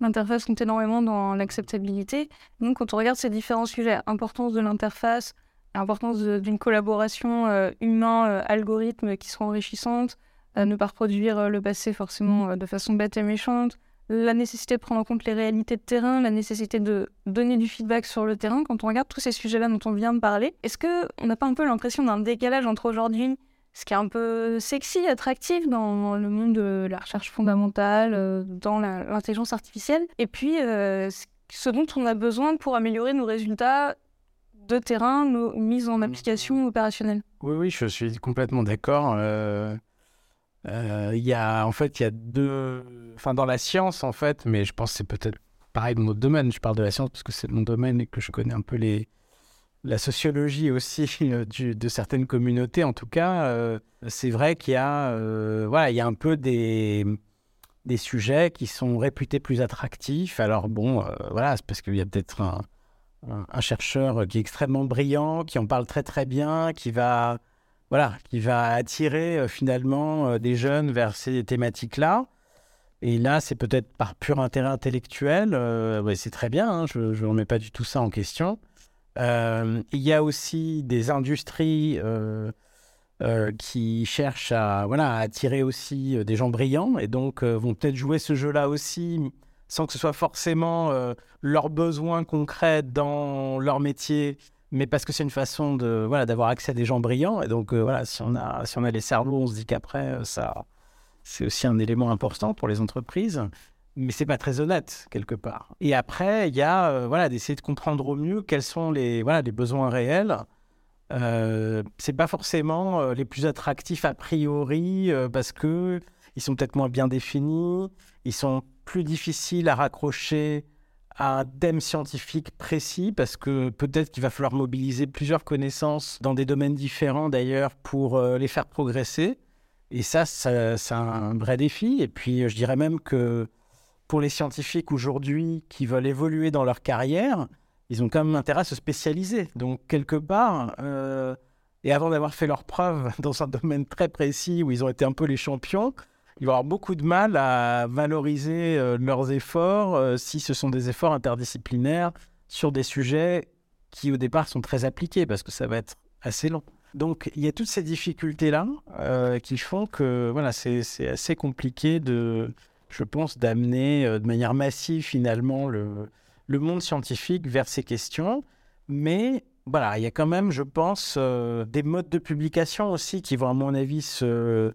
L'interface compte énormément dans l'acceptabilité. Donc, quand on regarde ces différents sujets, importance de l'interface, importance d'une collaboration euh, humain-algorithme qui sera enrichissante, ne pas reproduire le passé forcément de façon bête et méchante, la nécessité de prendre en compte les réalités de terrain, la nécessité de donner du feedback sur le terrain. Quand on regarde tous ces sujets-là dont on vient de parler, est-ce qu'on n'a pas un peu l'impression d'un décalage entre aujourd'hui, ce qui est un peu sexy, attractif dans le monde de la recherche fondamentale, euh, dans l'intelligence artificielle, et puis euh, ce dont on a besoin pour améliorer nos résultats de terrain, nos mises en application opérationnelle? Oui, oui, je suis complètement d'accord. Euh, il y a, en fait, il y a deux. Enfin, dans la science, en fait, mais je pense que c'est peut-être pareil dans notre domaine. Je parle de la science parce que c'est mon domaine et que je connais un peu les, la sociologie aussi <laughs> de certaines communautés, en tout cas, c'est vrai qu'il y a, voilà, il y a un peu des, des sujets qui sont réputés plus attractifs. Alors bon, voilà, c'est parce qu'il y a peut-être un, un, chercheur qui est extrêmement brillant, qui en parle très très bien, qui va, voilà, qui va attirer euh, finalement euh, des jeunes vers ces thématiques-là. Et là, c'est peut-être par pur intérêt intellectuel, euh, c'est très bien, hein, je ne remets pas du tout ça en question. il y a aussi des industries qui cherchent à, voilà, à attirer aussi des gens brillants et donc vont peut-être jouer ce jeu-là aussi sans que ce soit forcément leurs besoins concrets dans leur métier, mais parce que c'est une façon de voilà d'avoir accès à des gens brillants. Et donc euh, voilà, si on a si on a les cerveaux, on se dit qu'après euh, ça c'est aussi un élément important pour les entreprises. Mais c'est pas très honnête quelque part. Et après, il y a voilà d'essayer de comprendre au mieux quels sont les voilà les besoins réels. Euh, c'est pas forcément les plus attractifs a priori parce que ils sont peut-être moins bien définis, ils sont plus difficile à raccrocher à un thème scientifique précis parce que peut-être qu'il va falloir mobiliser plusieurs connaissances dans des domaines différents d'ailleurs pour euh, les faire progresser. Et ça, c'est un vrai défi. Et puis, je dirais même que pour les scientifiques aujourd'hui qui veulent évoluer dans leur carrière, ils ont quand même intérêt à se spécialiser. Donc, quelque part, euh, et avant d'avoir fait leurs preuves <laughs> dans un domaine très précis où ils ont été un peu les champions, ils vont avoir beaucoup de mal à valoriser euh, leurs efforts euh, si ce sont des efforts interdisciplinaires sur des sujets qui au départ sont très appliqués parce que ça va être assez long. Donc il y a toutes ces difficultés-là euh, qui font que voilà, c'est assez compliqué de, je pense, d'amener de manière massive finalement le, le, monde scientifique vers ces questions. Mais voilà, il y a quand même, je pense, des modes de publication aussi qui vont à mon avis se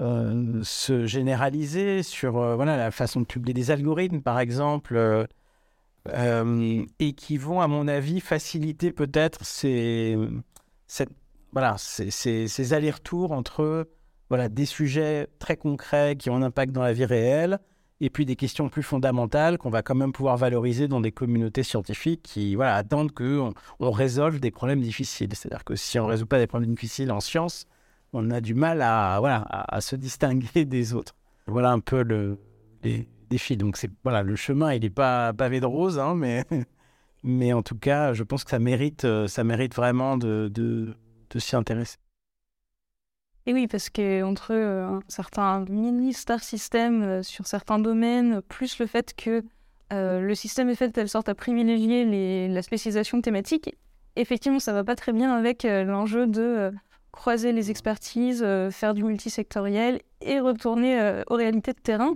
euh, se généraliser sur euh, voilà, la façon de publier des algorithmes, par exemple, euh, et qui vont, à mon avis, faciliter peut-être ces, cette, voilà, ces, ces, allers-retours entre voilà, des sujets très concrets qui ont un impact dans la vie réelle et puis des questions plus fondamentales qu'on va quand même pouvoir valoriser dans des communautés scientifiques qui voilà, attendent qu'on on résolve des problèmes difficiles. C'est-à-dire que si on ne résout pas des problèmes difficiles en sciences, on a du mal à, voilà, à, se distinguer des autres. Voilà un peu le, les défis. Donc, c'est, voilà, le chemin, il n'est pas pavé de rose, hein, mais, <laughs> mais en tout cas, je pense que ça mérite, euh, ça mérite vraiment de, de, s'y intéresser. Et oui, parce qu'entre euh, un certain mini-star system euh, sur certains domaines, plus le fait que le système est fait de telle sorte à privilégier les, la spécialisation thématique, effectivement, ça va pas très bien avec l'enjeu de croiser les expertises, euh, faire du multisectoriel et retourner euh, aux réalités de terrain.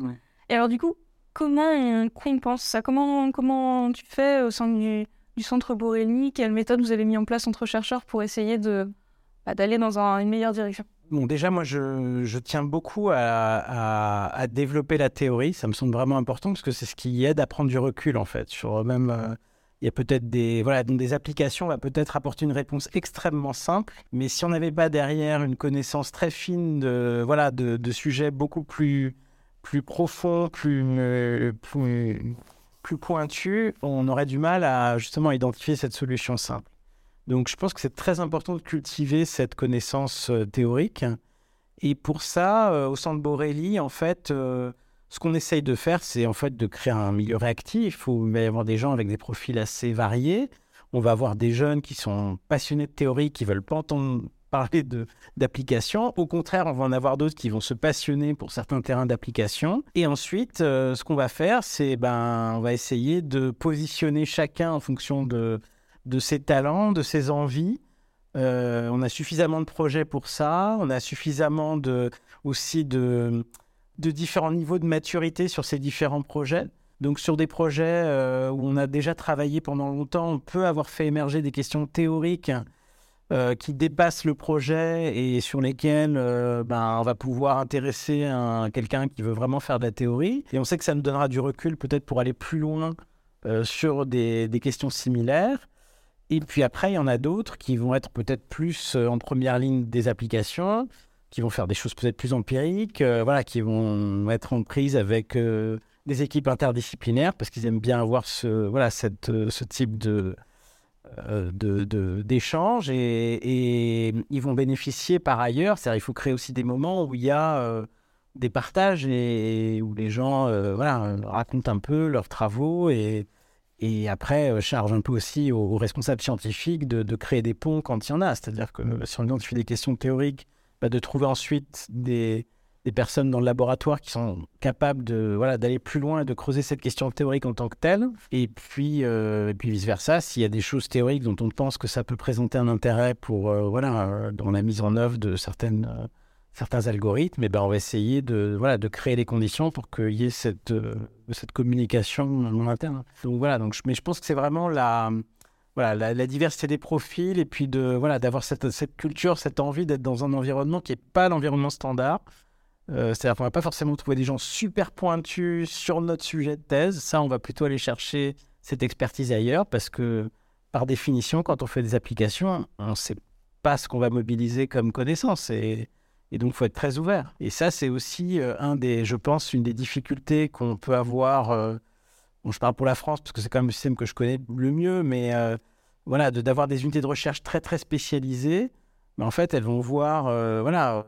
Et alors du coup, comment on pense ça? Comment, comment tu fais au sein du, centre Borelli? Quelle méthode vous avez mis en place entre chercheurs pour essayer de, bah, d'aller dans une meilleure direction? Bon, déjà, moi, je, je tiens beaucoup à, à, développer la théorie. Ça me semble vraiment important parce que c'est ce qui aide à prendre du recul, en fait, sur même euh, il y a peut-être des, voilà, donc des applications va peut-être apporter une réponse extrêmement simple, mais si on n'avait pas derrière une connaissance très fine de, voilà, de, de sujets beaucoup plus, plus profonds, plus, euh, plus, pointus, on aurait du mal à justement identifier cette solution simple. Donc je pense que c'est très important de cultiver cette connaissance euh, théorique. Et pour ça, euh, au centre Borelli, en fait, ce qu'on essaye de faire, c'est en fait de créer un milieu réactif où il va y avoir des gens avec des profils assez variés. On va avoir des jeunes qui sont passionnés de théorie, qui veulent pas entendre <laughs> parler d'application. Au contraire, on va en avoir d'autres qui vont se passionner pour certains terrains d'application. Et ensuite, euh, ce qu'on va faire, c'est ben, on va essayer de positionner chacun en fonction de, de ses talents, de ses envies. Euh, on a suffisamment de projets pour ça. On a suffisamment de, aussi de, de différents niveaux de maturité sur ces différents projets. Donc sur des projets euh, où on a déjà travaillé pendant longtemps, on peut avoir fait émerger des questions théoriques euh, qui dépassent le projet et sur lesquelles euh, ben, on va pouvoir intéresser quelqu'un qui veut vraiment faire de la théorie. Et on sait que ça nous donnera du recul peut-être pour aller plus loin sur des, des, questions similaires. Et puis après, il y en a d'autres qui vont être peut-être plus en première ligne des applications qui vont faire des choses peut-être plus empiriques, euh, voilà, qui vont être en prise avec euh, des équipes interdisciplinaires parce qu'ils aiment bien avoir ce, voilà, cette, euh, ce type de, euh, de, d'échanges et, ils vont bénéficier par ailleurs. C'est-à-dire il faut créer aussi des moments où il y a des partages et, où les gens voilà, racontent un peu leurs travaux et, et après chargent un peu aussi aux, responsables scientifiques de, créer des ponts quand il y en a. C'est-à-dire que si on identifie des questions théoriques, bah, de trouver ensuite des, des personnes dans le laboratoire qui sont capables de voilà d'aller plus loin et de creuser cette question théorique en tant que telle. Et puis, euh, et puis vice versa, s'il y a des choses théoriques dont on pense que ça peut présenter un intérêt pour euh, voilà euh, dans la mise en œuvre de certaines certains algorithmes, et eh ben on va essayer de voilà de créer les conditions pour qu'il y ait cette cette communication en interne. Donc voilà, donc mais je pense que c'est vraiment la voilà, la, diversité des profils et puis de voilà d'avoir cette, cette culture, cette envie d'être dans un environnement qui n'est pas l'environnement standard, euh, c'est-à-dire qu'on va pas forcément trouver des gens super pointus sur notre sujet de thèse. Ça, on va plutôt aller chercher cette expertise ailleurs parce que, par définition, quand on fait des applications, on ne sait pas ce qu'on va mobiliser comme connaissance. Et, donc, il faut être très ouvert. Et ça, c'est aussi euh, un des, je pense, une des difficultés qu'on peut avoir. Euh, je parle pour la France parce que c'est quand même le système que je connais le mieux, mais voilà, d'avoir des unités de recherche très, très spécialisées. Mais en fait, elles vont voir, voilà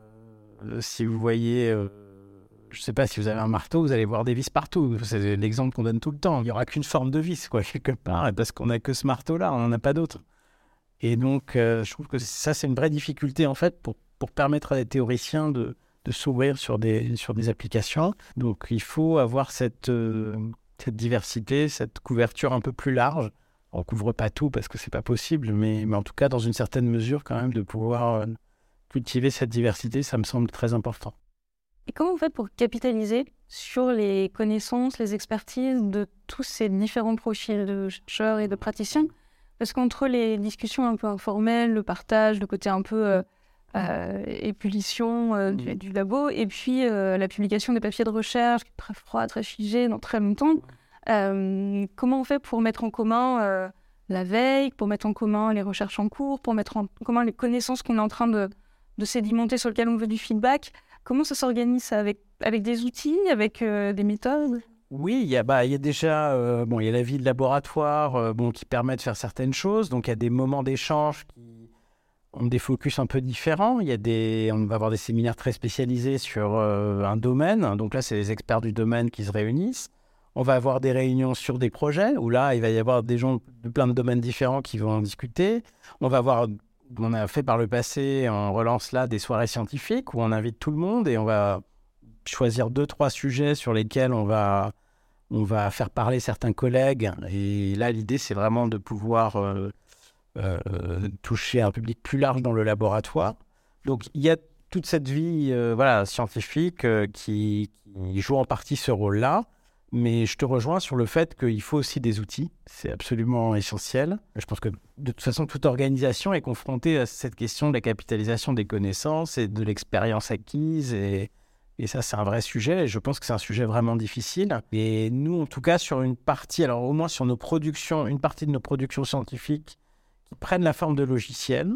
euh, si vous voyez, euh, je ne sais pas si vous avez un marteau, vous allez voir des vis partout. C'est l'exemple qu'on donne tout le temps. Il n'y aura qu'une forme de vis, quoi, <laughs> quelque part, parce qu'on n'a que ce marteau-là, on n'en a pas d'autre. Et donc, euh, je trouve que ça, c'est une vraie difficulté, en fait, pour, pour permettre à des théoriciens de, de s'ouvrir sur des, sur des applications. Donc, il faut avoir cette, cette diversité, cette couverture un peu plus large. On ne couvre pas tout parce que c'est pas possible, mais, mais en tout cas, dans une certaine mesure, quand même, de pouvoir cultiver cette diversité, ça me semble très important. Et comment vous faites pour capitaliser sur les connaissances, les expertises de tous ces différents profils de chercheurs et de praticiens? Parce qu'entre les discussions un peu informelles, le partage, le côté un peu euh, euh, euh, du, du, labo, et puis la publication des papiers de recherche, très froid, très figé, dans très longtemps, comment on fait pour mettre en commun la veille, pour mettre en commun les recherches en cours, pour mettre en commun les connaissances qu'on est en train de, de sédimenter sur lequel on veut du feedback? Comment ça s'organise avec, avec des outils, avec euh, des méthodes? Oui, il y a, bah, il y a déjà euh, bon, il y a la vie de laboratoire euh, bon, qui permet de faire certaines choses. Donc, il y a des moments d'échange qui ont des focus un peu différents. Il y a des, on va avoir des séminaires très spécialisés sur un domaine. Donc là, c'est les experts du domaine qui se réunissent. On va avoir des réunions sur des projets où là, il va y avoir des gens de plein de domaines différents qui vont en discuter. On va avoir on a fait par le passé, on relance là des soirées scientifiques où on invite tout le monde et on va choisir deux, trois sujets sur lesquels on va, on va faire parler certains collègues. Et là, l'idée, c'est vraiment de pouvoir euh, euh, toucher un public plus large dans le laboratoire. Donc, il y a toute cette vie euh, scientifique qui, qui, joue en partie ce rôle-là. Mais je te rejoins sur le fait qu'il faut aussi des outils. C'est absolument essentiel. Je pense que de toute façon, toute organisation est confrontée à cette question de la capitalisation des connaissances et de l'expérience acquise. Et, et ça, c'est un vrai sujet. Et je pense que c'est un sujet vraiment difficile. Et nous, en tout cas, sur une partie, alors au moins sur nos productions, une partie de nos productions scientifiques qui prennent la forme de logiciels.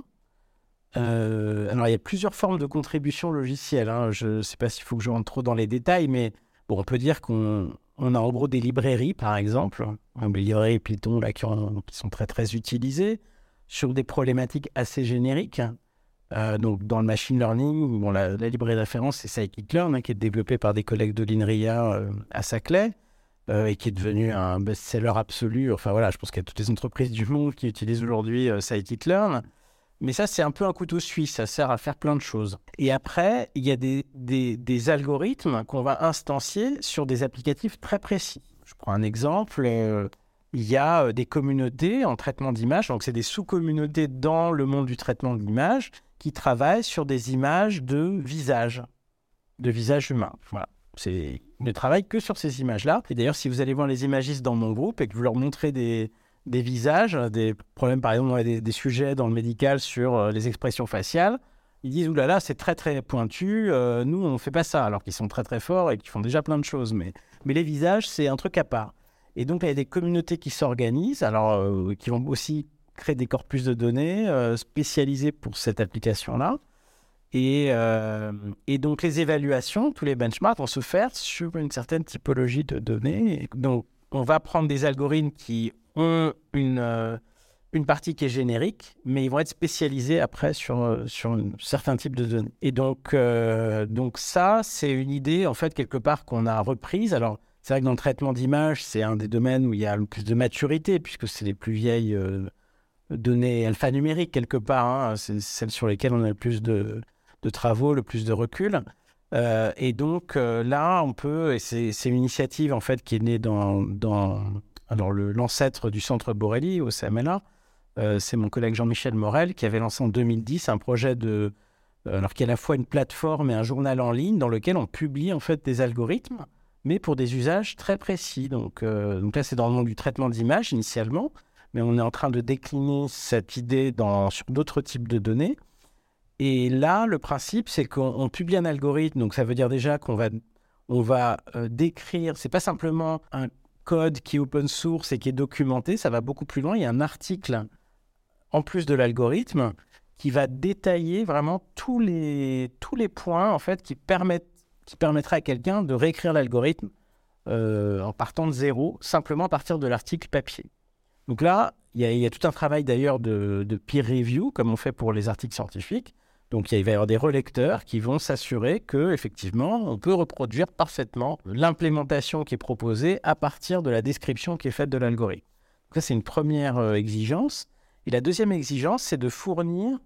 Euh, alors, il y a plusieurs formes de contribution logicielle. Hein. Je ne sais pas s'il faut que je rentre trop dans les détails, mais bon, on peut dire qu'on on a en gros des librairies, par exemple, des librairies Python là, qui, sont très très utilisées sur des problématiques assez génériques. Euh, donc dans le machine learning, bon, la, librairie de référence c'est Scikit-learn hein, qui est développée par des collègues de l'INRIA euh, à Saclay euh, et qui est devenu un best-seller absolu. Enfin voilà, je pense qu'il y a toutes les entreprises du monde qui utilisent aujourd'hui Scikit-learn. Mais ça, c'est un peu un couteau suisse, ça sert à faire plein de choses. Et après, il y a des, algorithmes qu'on va instancier sur des applicatifs très précis. Je prends un exemple, euh, il y a euh, des communautés en traitement d'image, donc c'est des sous-communautés dans le monde du traitement de l'image qui travaillent sur des images de visage, de visage humain. Voilà. C'est, ne travaillent que sur ces images-là. Et d'ailleurs, si vous allez voir les imagistes dans mon groupe et que vous leur montrez des, visages, des problèmes, par exemple, des, sujets dans le médical sur euh, les expressions faciales. Ils disent, oulala, c'est très très pointu, euh, nous on ne fait pas ça, alors qu'ils sont très très forts et qu'ils font déjà plein de choses. Mais, mais les visages, c'est un truc à part. Et donc, il y a des communautés qui s'organisent, alors euh, qui vont aussi créer des corpus de données spécialisés pour cette application-là. Et, et, donc, les évaluations, tous les benchmarks vont se faire sur une certaine typologie de données. donc, on va prendre des algorithmes qui ont une, euh, une partie qui est générique, mais ils vont être spécialisés après sur, sur un certain type de données. Et donc, donc ça, c'est une idée, en fait, quelque part qu'on a reprise. Alors, c'est vrai que dans le traitement d'image, c'est un des domaines où il y a le plus de maturité, puisque c'est les plus vieilles données alphanumériques, quelque part. Hein. C'est celles sur lesquelles on a le plus de, de travaux, le plus de recul. Euh, et donc euh, là, on peut, et c'est une initiative en fait qui est née dans, dans alors l'ancêtre du centre Borelli au CMLA, euh, c'est mon collègue Jean-Michel Morel qui avait lancé en 2010 un projet de, alors qui est à la fois une plateforme et un journal en ligne dans lequel on publie en fait des algorithmes, mais pour des usages très précis. Donc, donc là, c'est dans le monde du traitement d'image initialement, mais on est en train de décliner cette idée dans, sur d'autres types de données. Et là, le principe, c'est qu'on publie un algorithme. Donc, ça veut dire déjà qu'on va, on va euh, décrire. C'est pas simplement un code qui est open source et qui est documenté. Ça va beaucoup plus loin. Il y a un article en plus de l'algorithme qui va détailler vraiment tous les, tous les points en fait qui permettent qui permettra à quelqu'un de réécrire l'algorithme euh, en partant de zéro, simplement à partir de l'article papier. Donc là, il y, a, tout un travail d'ailleurs de, de, peer review, comme on fait pour les articles scientifiques, donc il va y avoir des relecteurs qui vont s'assurer que effectivement on peut reproduire parfaitement l'implémentation qui est proposée à partir de la description qui est faite de l'algorithme. Ça c'est une première euh, exigence. Et la deuxième exigence c'est de fournir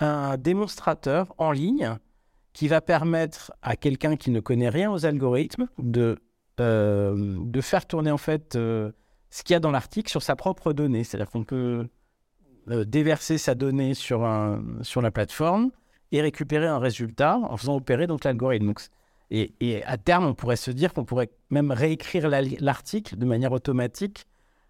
un démonstrateur en ligne qui va permettre à quelqu'un qui ne connaît rien aux algorithmes de, euh, de faire tourner en fait euh, ce qu'il y a dans l'article sur sa propre donnée. C'est-à-dire qu'on peut déverser sa donnée sur, un, sur la plateforme et récupérer un résultat en faisant opérer donc l'algorithme. Et, à terme, on pourrait se dire qu'on pourrait même réécrire l'article de manière automatique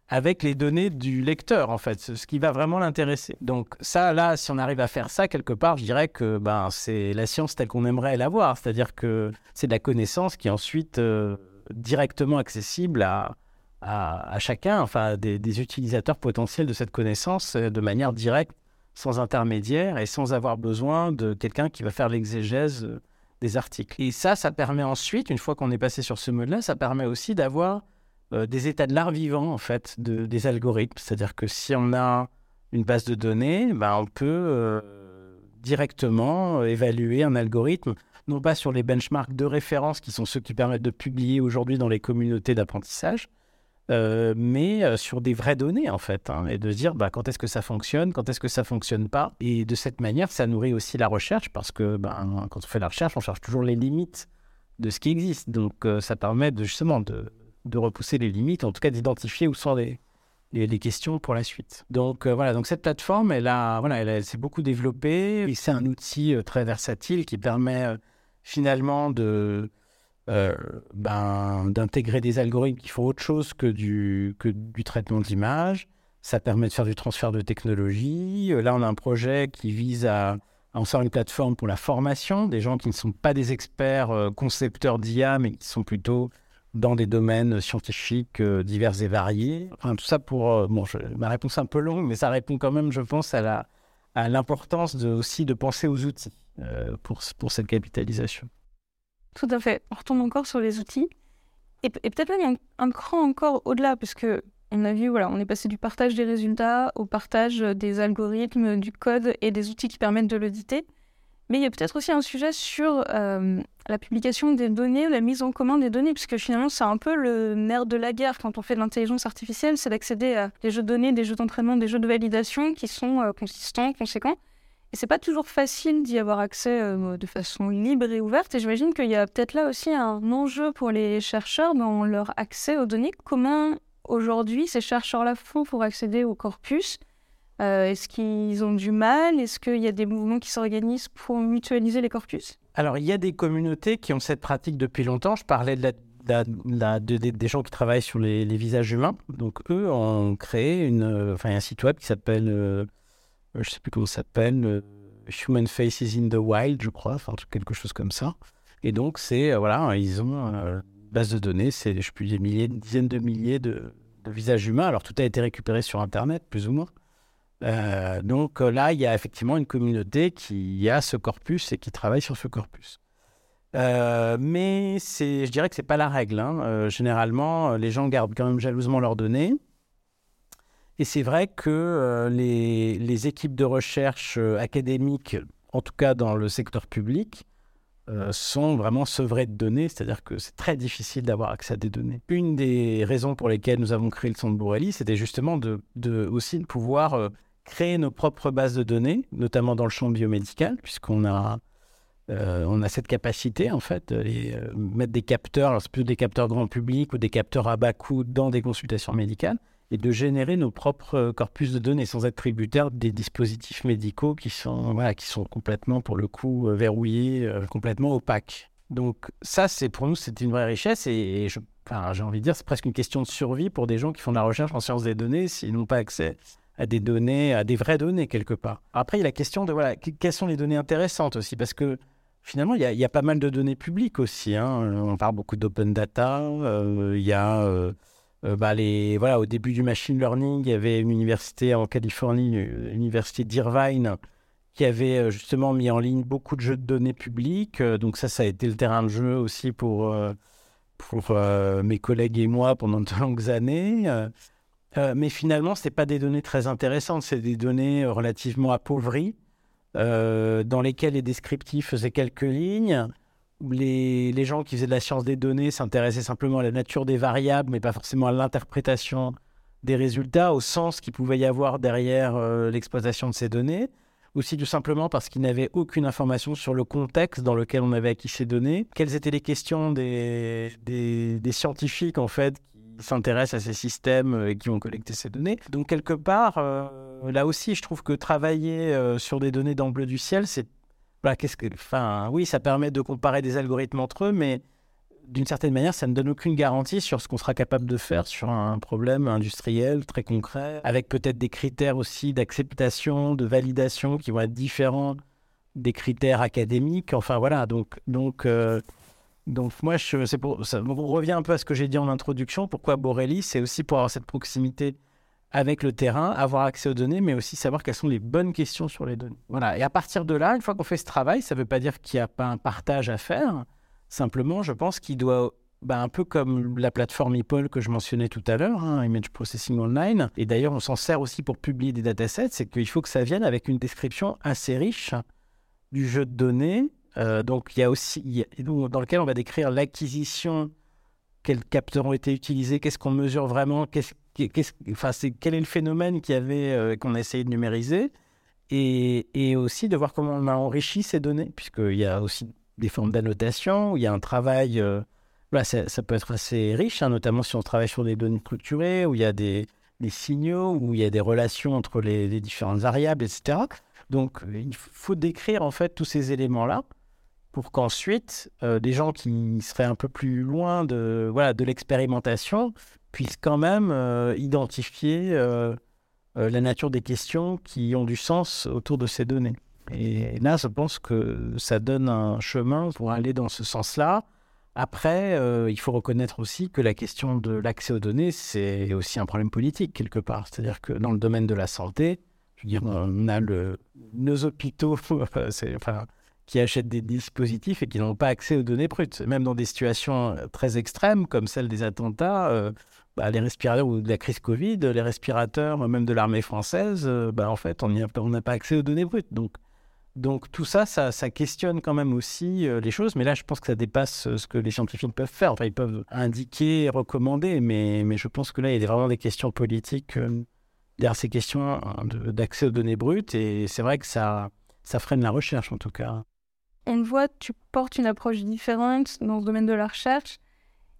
avec les données du lecteur, en fait, ce qui va vraiment l'intéresser. Donc ça, là, si on arrive à faire ça quelque part, je dirais que ben, c'est la science telle qu'on aimerait l'avoir, c'est-à-dire que c'est de la connaissance qui est ensuite euh, directement accessible à, chacun, enfin des, des, utilisateurs potentiels de cette connaissance euh, de manière directe sans intermédiaire et sans avoir besoin de quelqu'un qui va faire l'exégèse euh, des articles. Et ça, ça permet ensuite, une fois qu'on est passé sur ce mode-là, ça permet aussi d'avoir euh, des états de l'art vivant, en fait, de, des algorithmes. C'est-à-dire que si on a une base de données, ben, on peut euh, directement évaluer un algorithme, non pas sur les benchmarks de référence qui sont ceux qui permettent de publier aujourd'hui dans les communautés d'apprentissage, euh, mais euh, sur des vraies données en fait, hein, et de dire bah, quand est-ce que ça fonctionne, quand est-ce que ça fonctionne pas, et de cette manière, ça nourrit aussi la recherche parce que ben, quand on fait la recherche, on cherche toujours les limites de ce qui existe, donc euh, ça permet justement de, repousser les limites, en tout cas d'identifier où sont les, questions pour la suite. Donc voilà, donc cette plateforme, elle voilà, elle, s'est beaucoup développée, et c'est un outil très versatile qui permet finalement de euh, ben, d'intégrer des algorithmes qui font autre chose que du, traitement d'image. Ça permet de faire du transfert de technologie. Euh, là, on a un projet qui vise à, en faire une plateforme pour la formation, des gens qui ne sont pas des experts euh, concepteurs d'IA, mais qui sont plutôt dans des domaines scientifiques divers et variés. Enfin, tout ça pour... bon, ma réponse est un peu longue, mais ça répond quand même, je pense, à à l'importance de, aussi de penser aux outils pour, pour cette capitalisation. Tout à fait. On retombe encore sur les outils. Et, peut-être même un, cran encore au-delà, parce que on a vu, voilà, on est passé du partage des résultats au partage des algorithmes, du code et des outils qui permettent de l'auditer. Mais il y a peut-être aussi un sujet sur euh, la publication des données, la mise en commun des données, puisque finalement, c'est un peu le nerf de la guerre quand on fait de l'intelligence artificielle, c'est d'accéder à des jeux de données, des jeux d'entraînement, des jeux de validation qui sont euh, consistants, conséquents. Et c'est pas toujours facile d'y avoir accès euh, de façon libre et ouverte. Et j'imagine qu'il y a peut-être là aussi un enjeu pour les chercheurs dans leur accès aux données. Comment aujourd'hui ces chercheurs-là font pour accéder au corpus? Euh, Est-ce qu'ils ont du mal? Est-ce qu'il y a des mouvements qui s'organisent pour mutualiser les corpus? Alors, il y a des communautés qui ont cette pratique depuis longtemps. Je parlais de des gens qui travaillent sur les, visages humains. Donc, eux ont créé euh, un site web qui s'appelle je sais plus comment ça s'appelle, euh, Human Faces in the Wild, je crois, enfin quelque chose comme ça. Et donc c'est euh, voilà, ils ont une base de données, c'est je plus des milliers, dizaines de milliers de, visages humains. Alors tout a été récupéré sur Internet, plus ou moins. donc là, il y a effectivement une communauté qui a ce corpus et qui travaille sur ce corpus. mais c'est, je dirais que c'est pas la règle. Hein. généralement, les gens gardent quand même jalousement leurs données. Et c'est vrai que les, les, équipes de recherche académiques, en tout cas dans le secteur public, sont vraiment sevrées de données, c'est-à-dire que c'est très difficile d'avoir accès à des données. Une des raisons pour lesquelles nous avons créé le centre Borelli, c'était justement de, aussi de pouvoir créer nos propres bases de données, notamment dans le champ biomédical, puisqu'on a, euh, a cette capacité, en fait, de euh, mettre des capteurs, alors c'est plus des capteurs grand public ou des capteurs à bas coût dans des consultations médicales, et de générer nos propres corpus de données sans être tributaires des dispositifs médicaux qui sont, voilà, qui sont complètement, pour le coup, euh, verrouillés, complètement opaques. Donc ça, c'est pour nous, c'est une vraie richesse et, j'ai envie de dire, c'est presque une question de survie pour des gens qui font de la recherche en sciences des données s'ils n'ont pas accès à des données, à des vraies données quelque part. Après, il y a la question de voilà, quelles sont les données intéressantes aussi, parce que finalement, il y a, pas mal de données publiques aussi. Hein. On parle beaucoup d'open data. Euh, il y a euh, euh, bah, les voilà, au début du machine learning, il y avait une université en Californie, l'université d'Irvine, qui avait justement mis en ligne beaucoup de jeux de données publics. donc ça, ça a été le terrain de jeu aussi pour pour mes collègues et moi pendant de longues années. Euh, mais finalement, ce n'est pas des données très intéressantes, c'est des données euh, relativement appauvries, euh, dans lesquelles les descriptifs faisaient quelques lignes. Les, gens qui faisaient de la science des données s'intéressaient simplement à la nature des variables, mais pas forcément à l'interprétation des résultats, au sens qu'il pouvait y avoir derrière l'exploitation de ces données. Aussi tout simplement parce qu'ils n'avaient aucune information sur le contexte dans lequel on avait acquis ces données. Quelles étaient les questions des, scientifiques, en fait, s'intéressent à ces systèmes euh, et qui vont collecter ces données? Donc quelque part, euh, là aussi, je trouve que travailler euh, sur des données bleu du ciel, c'est voilà, qu'est-ce que, enfin, oui, ça permet de comparer des algorithmes entre eux, mais d'une certaine manière, ça ne donne aucune garantie sur ce qu'on sera capable de faire sur un problème industriel très concret, avec peut-être des critères aussi d'acceptation, de validation qui vont être différents des critères académiques. Enfin voilà, donc donc donc moi, je, pour, ça on revient un peu à ce que j'ai dit en introduction. Pourquoi Borelli C'est aussi pour avoir cette proximité avec le terrain, avoir accès aux données, mais aussi savoir quelles sont les bonnes questions sur les données. Voilà. Et à partir de là, une fois qu'on fait ce travail, ça ne veut pas dire qu'il n'y a pas un partage à faire. Simplement, je pense qu'il doit, bah, un peu comme la plateforme EPOL que je mentionnais tout à l'heure, hein, Image Processing Online, et d'ailleurs on s'en sert aussi pour publier des datasets, c'est qu'il faut que ça vienne avec une description assez riche du jeu de données euh, donc, il y a aussi, dans lequel on va décrire l'acquisition, quels capteurs ont été utilisés, qu'est-ce qu'on mesure vraiment, qu'est-ce, enfin, c'est, quel est le phénomène qu'il euh, qu'on a essayé de numériser, et, aussi de voir comment on a enrichi ces données, puisqu'il y a aussi des formes d'annotation, il y a un travail, euh, ça, peut être assez riche, hein, notamment si on travaille sur des données structurées, où il y a des, signaux, où il y a des relations entre les, les différentes variables, etc. Donc, il faut décrire en fait tous ces éléments-là pour qu'ensuite, euh, des gens qui seraient un peu plus loin de, voilà, de l'expérimentation puissent quand même euh, identifier euh, la nature des questions qui ont du sens autour de ces données. Et là, je pense que ça donne un chemin pour aller dans ce sens-là. Après, il faut reconnaître aussi que la question de l'accès aux données, c'est aussi un problème politique quelque part. C'est-à-dire que dans le domaine de la santé, je veux dire, on a nos hôpitaux, <laughs> qui achètent des dispositifs et qui n'ont pas accès aux données brutes. Même dans des situations euh, très extrêmes comme celle des attentats, euh, bah, les respirateurs ou de la crise Covid, les respirateurs, même de l'armée française, euh, bah, en fait, on n'a pas accès aux données brutes. Donc, donc tout ça, ça, questionne quand même aussi les choses. Mais là, je pense que ça dépasse ce que les scientifiques peuvent faire. Enfin, ils peuvent indiquer, recommander, mais, mais je pense que là, il y a vraiment des questions politiques derrière ces questions hein, d'accès aux données brutes. Et c'est vrai que ça, ça freine la recherche, en tout cas on voit, tu portes une approche différente dans ce domaine de la recherche.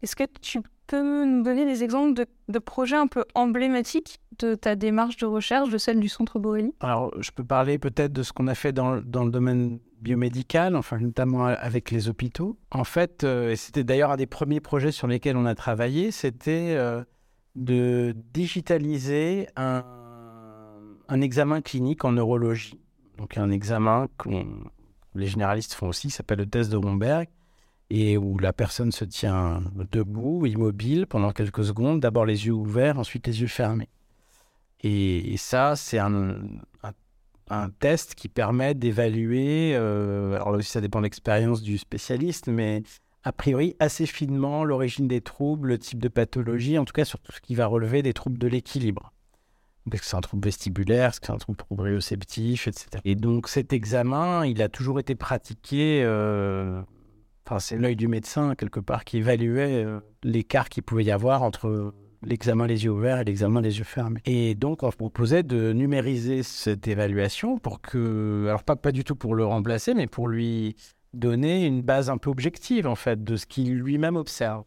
Est-ce que tu peux nous donner des exemples de, projets un peu emblématiques de ta démarche de recherche, de celle du Centre Borelli? Alors, je peux parler peut-être de ce qu'on a fait dans, le domaine biomédical, enfin notamment avec les hôpitaux. En fait, euh, et c'était d'ailleurs un des premiers projets sur lesquels on a travaillé, c'était euh, de digitaliser un, un examen clinique en neurologie. Donc un examen qu'on les généralistes font aussi, s'appelle le test de Romberg, et où la personne se tient debout, immobile, pendant quelques secondes, d'abord les yeux ouverts, ensuite les yeux fermés. Et, ça, c'est un, test qui permet d'évaluer, euh, alors là aussi ça dépend de l'expérience du spécialiste, mais a priori assez finement l'origine des troubles, le type de pathologie, en tout cas sur tout ce qui va relever des troubles de l'équilibre. Est-ce que c'est un trouble vestibulaire Est-ce que c'est un trouble proprioceptif, etc. Et donc cet examen, il a toujours été pratiqué. euh, Enfin, c'est l'œil du médecin, quelque part, qui évaluait euh, l'écart qu'il pouvait y avoir entre l'examen les yeux ouverts et l'examen les yeux fermés. Et donc, on proposait de numériser cette évaluation pour que, alors pas, pas du tout pour le remplacer, mais pour lui donner une base un peu objective, en fait, de ce qu'il lui-même observe.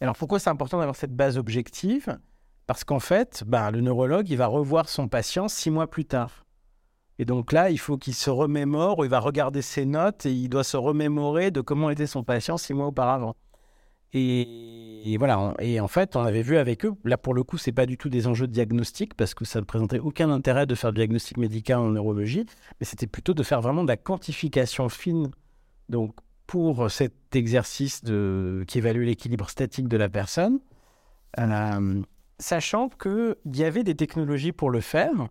Alors, pourquoi c'est important d'avoir cette base objective? Parce qu'en fait, ben, le neurologue, il va revoir son patient six mois plus tard. Et donc là, il faut qu'il se remémore, il va regarder ses notes et il doit se remémorer de comment était son patient six mois auparavant. Et, voilà, et en fait, on avait vu avec eux, là pour le coup, c'est pas du tout des enjeux de diagnostic parce que ça ne présentait aucun intérêt de faire du diagnostic médical en neurologie, mais c'était plutôt de faire vraiment de la quantification fine. Donc pour cet exercice qui évalue l'équilibre statique de la personne, euh, sachant qu'il y avait des technologies pour le faire,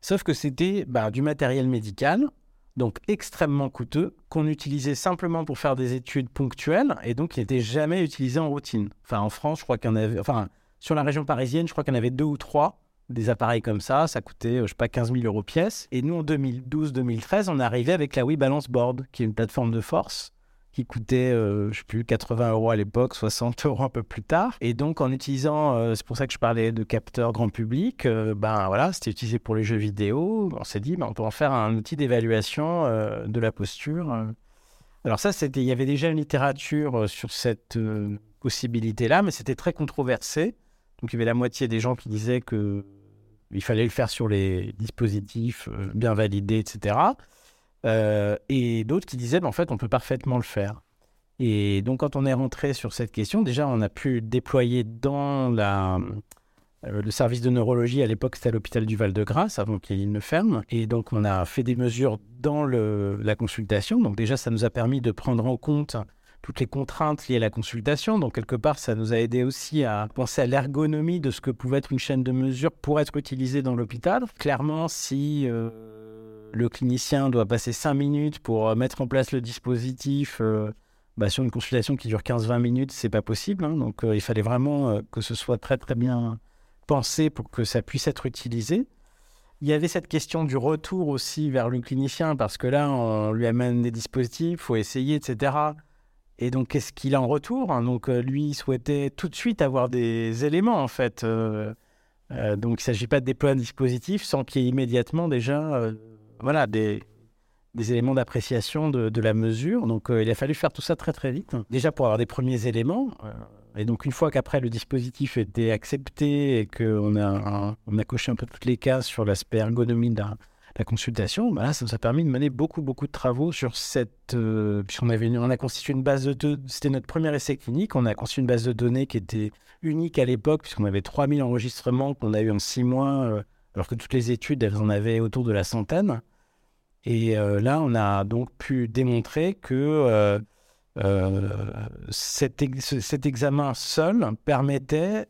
sauf que c'était bah, du matériel médical, donc extrêmement coûteux, qu'on utilisait simplement pour faire des études ponctuelles et donc qui n'était jamais utilisé en routine. Enfin, en France, je crois qu'il y en avait, enfin, sur la région parisienne, je crois qu'il y en avait deux ou trois des appareils comme ça. Ça coûtait, euh, je sais pas, 15 000 euros pièce. Et nous, en 2012-2013, on arrivé avec la Wii Balance Board, qui est une plateforme de force qui coûtait, euh, je sais plus, 80 euros à l'époque, 60 <laughs> euros un peu plus tard. Et donc, en utilisant, euh, c'est pour ça que je parlais de capteurs grand public, euh, ben voilà, c'était utilisé pour les jeux vidéo. On s'est dit, ben, on peut en faire un outil d'évaluation euh, de la posture. Alors ça, c'était, il y avait déjà une littérature sur cette possibilité-là, mais c'était très controversé. Donc, il y avait la moitié des gens qui disaient que il fallait le faire sur les dispositifs bien validés, etc. Euh, et d'autres qui disaient, ben, en fait, on peut parfaitement le faire. Et donc, quand on est rentré sur cette question, déjà, on a pu déployer dans la, euh, le service de neurologie. À l'époque, c'était à l'hôpital du Val-de-Grâce, avant qu'il ne ferme. Et donc, on a fait des mesures dans la consultation. Donc, déjà, ça nous a permis de prendre en compte toutes les contraintes liées à la consultation. Donc, quelque part, ça nous a aidé aussi à penser à l'ergonomie de ce que pouvait être une chaîne de mesure pour être utilisée dans l'hôpital. Clairement, si euh, le clinicien doit passer 5 minutes pour euh, mettre en place le dispositif euh, bah, sur une consultation qui dure 15-20 minutes, c'est pas possible. hein. Donc, euh, il fallait vraiment que ce soit très, très bien pensé pour que ça puisse être utilisé. Il y avait cette question du retour aussi vers le clinicien, parce que là, on lui amène des dispositifs, il faut essayer, etc. Et donc, qu'est-ce qu'il a en retour hein? Donc, lui, il souhaitait tout de suite avoir des éléments, en fait. Donc, il ne s'agit pas de déployer un dispositif sans qu'il y ait immédiatement déjà voilà, des, éléments d'appréciation de, la mesure. Donc, euh, il a fallu faire tout ça très, très vite. Déjà pour avoir des premiers éléments. euh, et donc, une fois qu'après le dispositif était accepté et qu'on a, on a coché un peu toutes les cases sur l'aspect ergonomie de la, consultation, bah là, ça nous a permis de mener beaucoup, beaucoup de travaux sur cette. euh, puisqu'on avait, on a constitué une base de. de- C'était notre premier essai clinique. On a constitué une base de données qui était unique à l'époque, puisqu'on avait 3000 enregistrements qu'on a eu en six mois, alors que toutes les études, elles en avaient autour de la centaine. Et euh, là, on a donc pu démontrer que euh, euh, cet, ex- ce- cet examen seul permettait,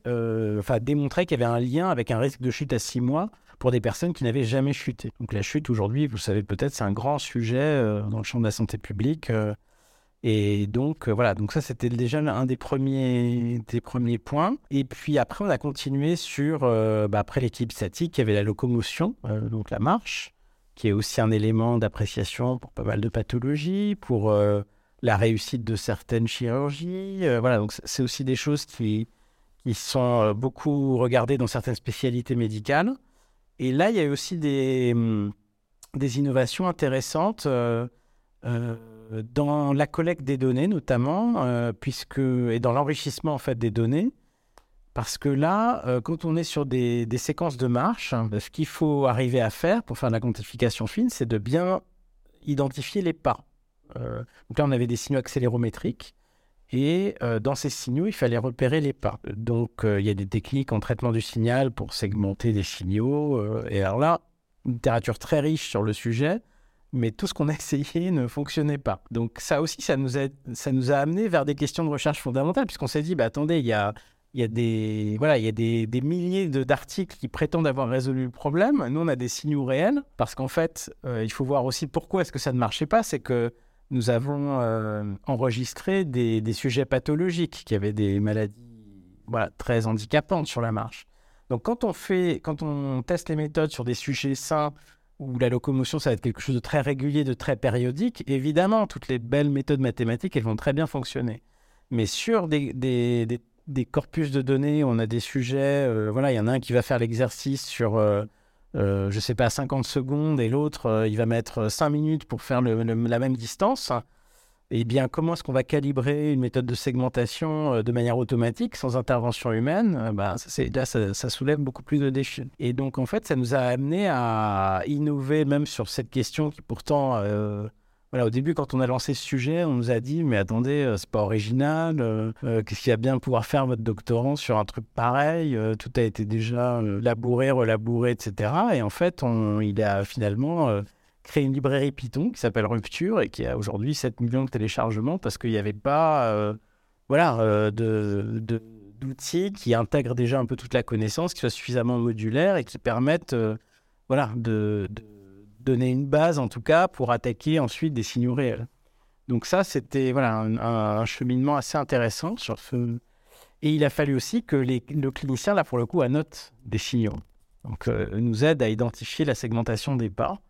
enfin, démontrait qu'il y avait un lien avec un risque de chute à six mois pour des personnes qui n'avaient jamais chuté. Donc la chute, aujourd'hui, vous savez peut-être, c'est un grand sujet dans le champ de la santé publique. Et donc, euh, voilà, donc ça, c'était déjà un des premiers, des premiers points. Et puis après, on a continué sur, euh, bah, après l'équilibre statique, il y avait la locomotion, euh, donc la marche, qui est aussi un élément d'appréciation pour pas mal de pathologies, pour euh, la réussite de certaines chirurgies. voilà, donc c'est- aussi des choses qui, qui sont beaucoup regardées dans certaines spécialités médicales. Et là, il y a eu aussi des, hum, des innovations intéressantes dans la collecte des données, notamment, euh, puisque, et dans l'enrichissement en fait des données. Parce que là, euh, quand on est sur des, séquences de marche, ce qu'il faut arriver à faire pour faire de la quantification fine, c'est de bien identifier les pas. Euh, donc là, on avait des signaux accélérométriques. Et euh, dans ces signaux, il fallait repérer les pas. Donc, euh, il y a des techniques en traitement du signal pour segmenter des signaux. euh, et alors là, une littérature très riche sur le sujet, mais tout ce qu'on a <laughs> essayé ne fonctionnait pas. Donc ça aussi, ça nous a, ça amené vers des questions de recherche fondamentale, puisqu'on s'est dit, bah, attendez, il y a, des, milliers d'articles qui prétendent avoir résolu le problème. Nous, on a des signaux réels, parce qu'en fait, euh, il faut voir aussi pourquoi est-ce que ça ne marchait pas. C'est que nous avons euh, enregistré des, sujets pathologiques qui avaient des maladies très handicapantes sur la marche. Donc quand on teste les méthodes sur des sujets sains où la locomotion, ça va être quelque chose de très régulier, de très périodique, évidemment, toutes les belles méthodes mathématiques, elles vont très bien fonctionner. Mais sur des, corpus de données, on a des sujets, euh, voilà, il y en a un qui va faire l'exercice sur, euh, euh, je ne sais pas, 50 secondes, et l'autre, il va mettre 5 minutes pour faire la même distance eh bien, comment est-ce qu'on va calibrer une méthode de segmentation euh, de manière automatique, sans intervention humaine? Euh, bah, ça, là, ça, soulève beaucoup plus de défis. Et donc, en fait, ça nous a amené à innover même sur cette question qui pourtant... Euh, voilà, au début, quand on a lancé ce sujet, on nous a dit Mais attendez, c'est pas original. Qu'est-ce qu'il y a bien pouvoir faire votre doctorant sur un truc pareil Tout a été déjà labouré, relabouré, etc. Et en fait, il a finalement créé une librairie Python qui s'appelle Rupture et qui a aujourd'hui 7 millions de téléchargements parce qu'il n'y avait pas euh, voilà, euh, de, d'outils qui intègrent déjà un peu toute la connaissance, qui soient suffisamment modulaires et qui permettent euh, voilà, de, donner une base en tout cas pour attaquer ensuite des signaux réels. Donc ça, c'était voilà, un, cheminement assez intéressant sur ce... Et il a fallu aussi que les, le clinicien, là pour le coup, annote des signaux. Donc nous aide à identifier la segmentation des pas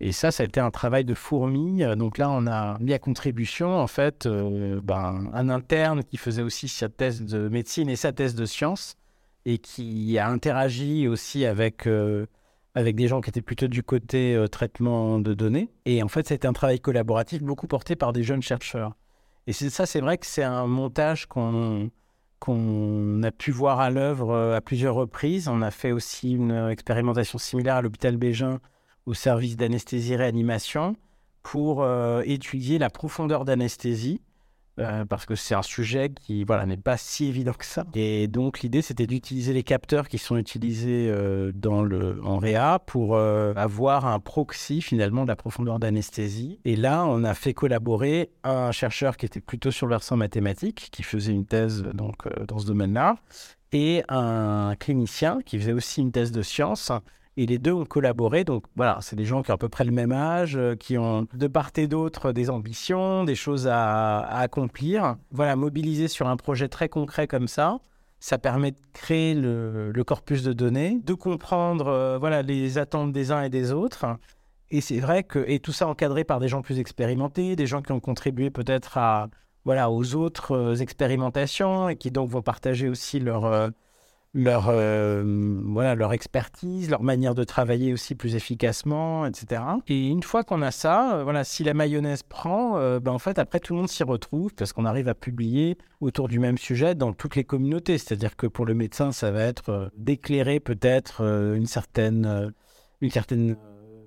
et ça, ça a été un travail de fourmi. Donc là, on a mis à contribution, en fait, euh, ben, un interne qui faisait aussi sa thèse de médecine et sa thèse de sciences et qui a interagi aussi avec, euh, avec des gens qui étaient plutôt du côté euh, traitement de données. Et en fait, c'était un travail collaboratif beaucoup porté par des jeunes chercheurs. Et ça, c'est vrai que c'est un montage qu'on qu'on a pu voir à l'œuvre à plusieurs reprises. On a fait aussi une expérimentation similaire à l'hôpital Bégin au service d'anesthésie-réanimation pour euh, étudier la profondeur d'anesthésie, euh, parce que c'est un sujet qui voilà, n'est pas si évident que ça. Et donc l'idée, c'était d'utiliser les capteurs qui sont utilisés euh, dans le, en réa pour avoir un proxy finalement de la profondeur d'anesthésie. Et là, on a fait collaborer un chercheur qui était plutôt sur le versant mathématique, qui faisait une thèse donc, dans ce domaine-là, et un clinicien qui faisait aussi une thèse de sciences et les deux ont collaboré. Donc voilà, c'est des gens qui ont à peu près le même âge, euh, qui ont de part et d'autre des ambitions, des choses à, accomplir. Voilà, mobiliser sur un projet très concret comme ça, ça permet de créer le, corpus de données, de comprendre euh, voilà les attentes des uns et des autres. Et c'est vrai que et tout ça encadré par des gens plus expérimentés, des gens qui ont contribué peut-être à voilà aux autres euh, expérimentations et qui donc vont partager aussi leur leur, euh, voilà, leur expertise, leur manière de travailler aussi plus efficacement, etc. Et une fois qu'on a ça, euh, voilà, si la mayonnaise prend, euh, ben en fait, après, tout le monde s'y retrouve parce qu'on arrive à publier autour du même sujet dans toutes les communautés. C'est-à-dire que pour le médecin, ça va être d'éclairer peut-être une certaine, une certaine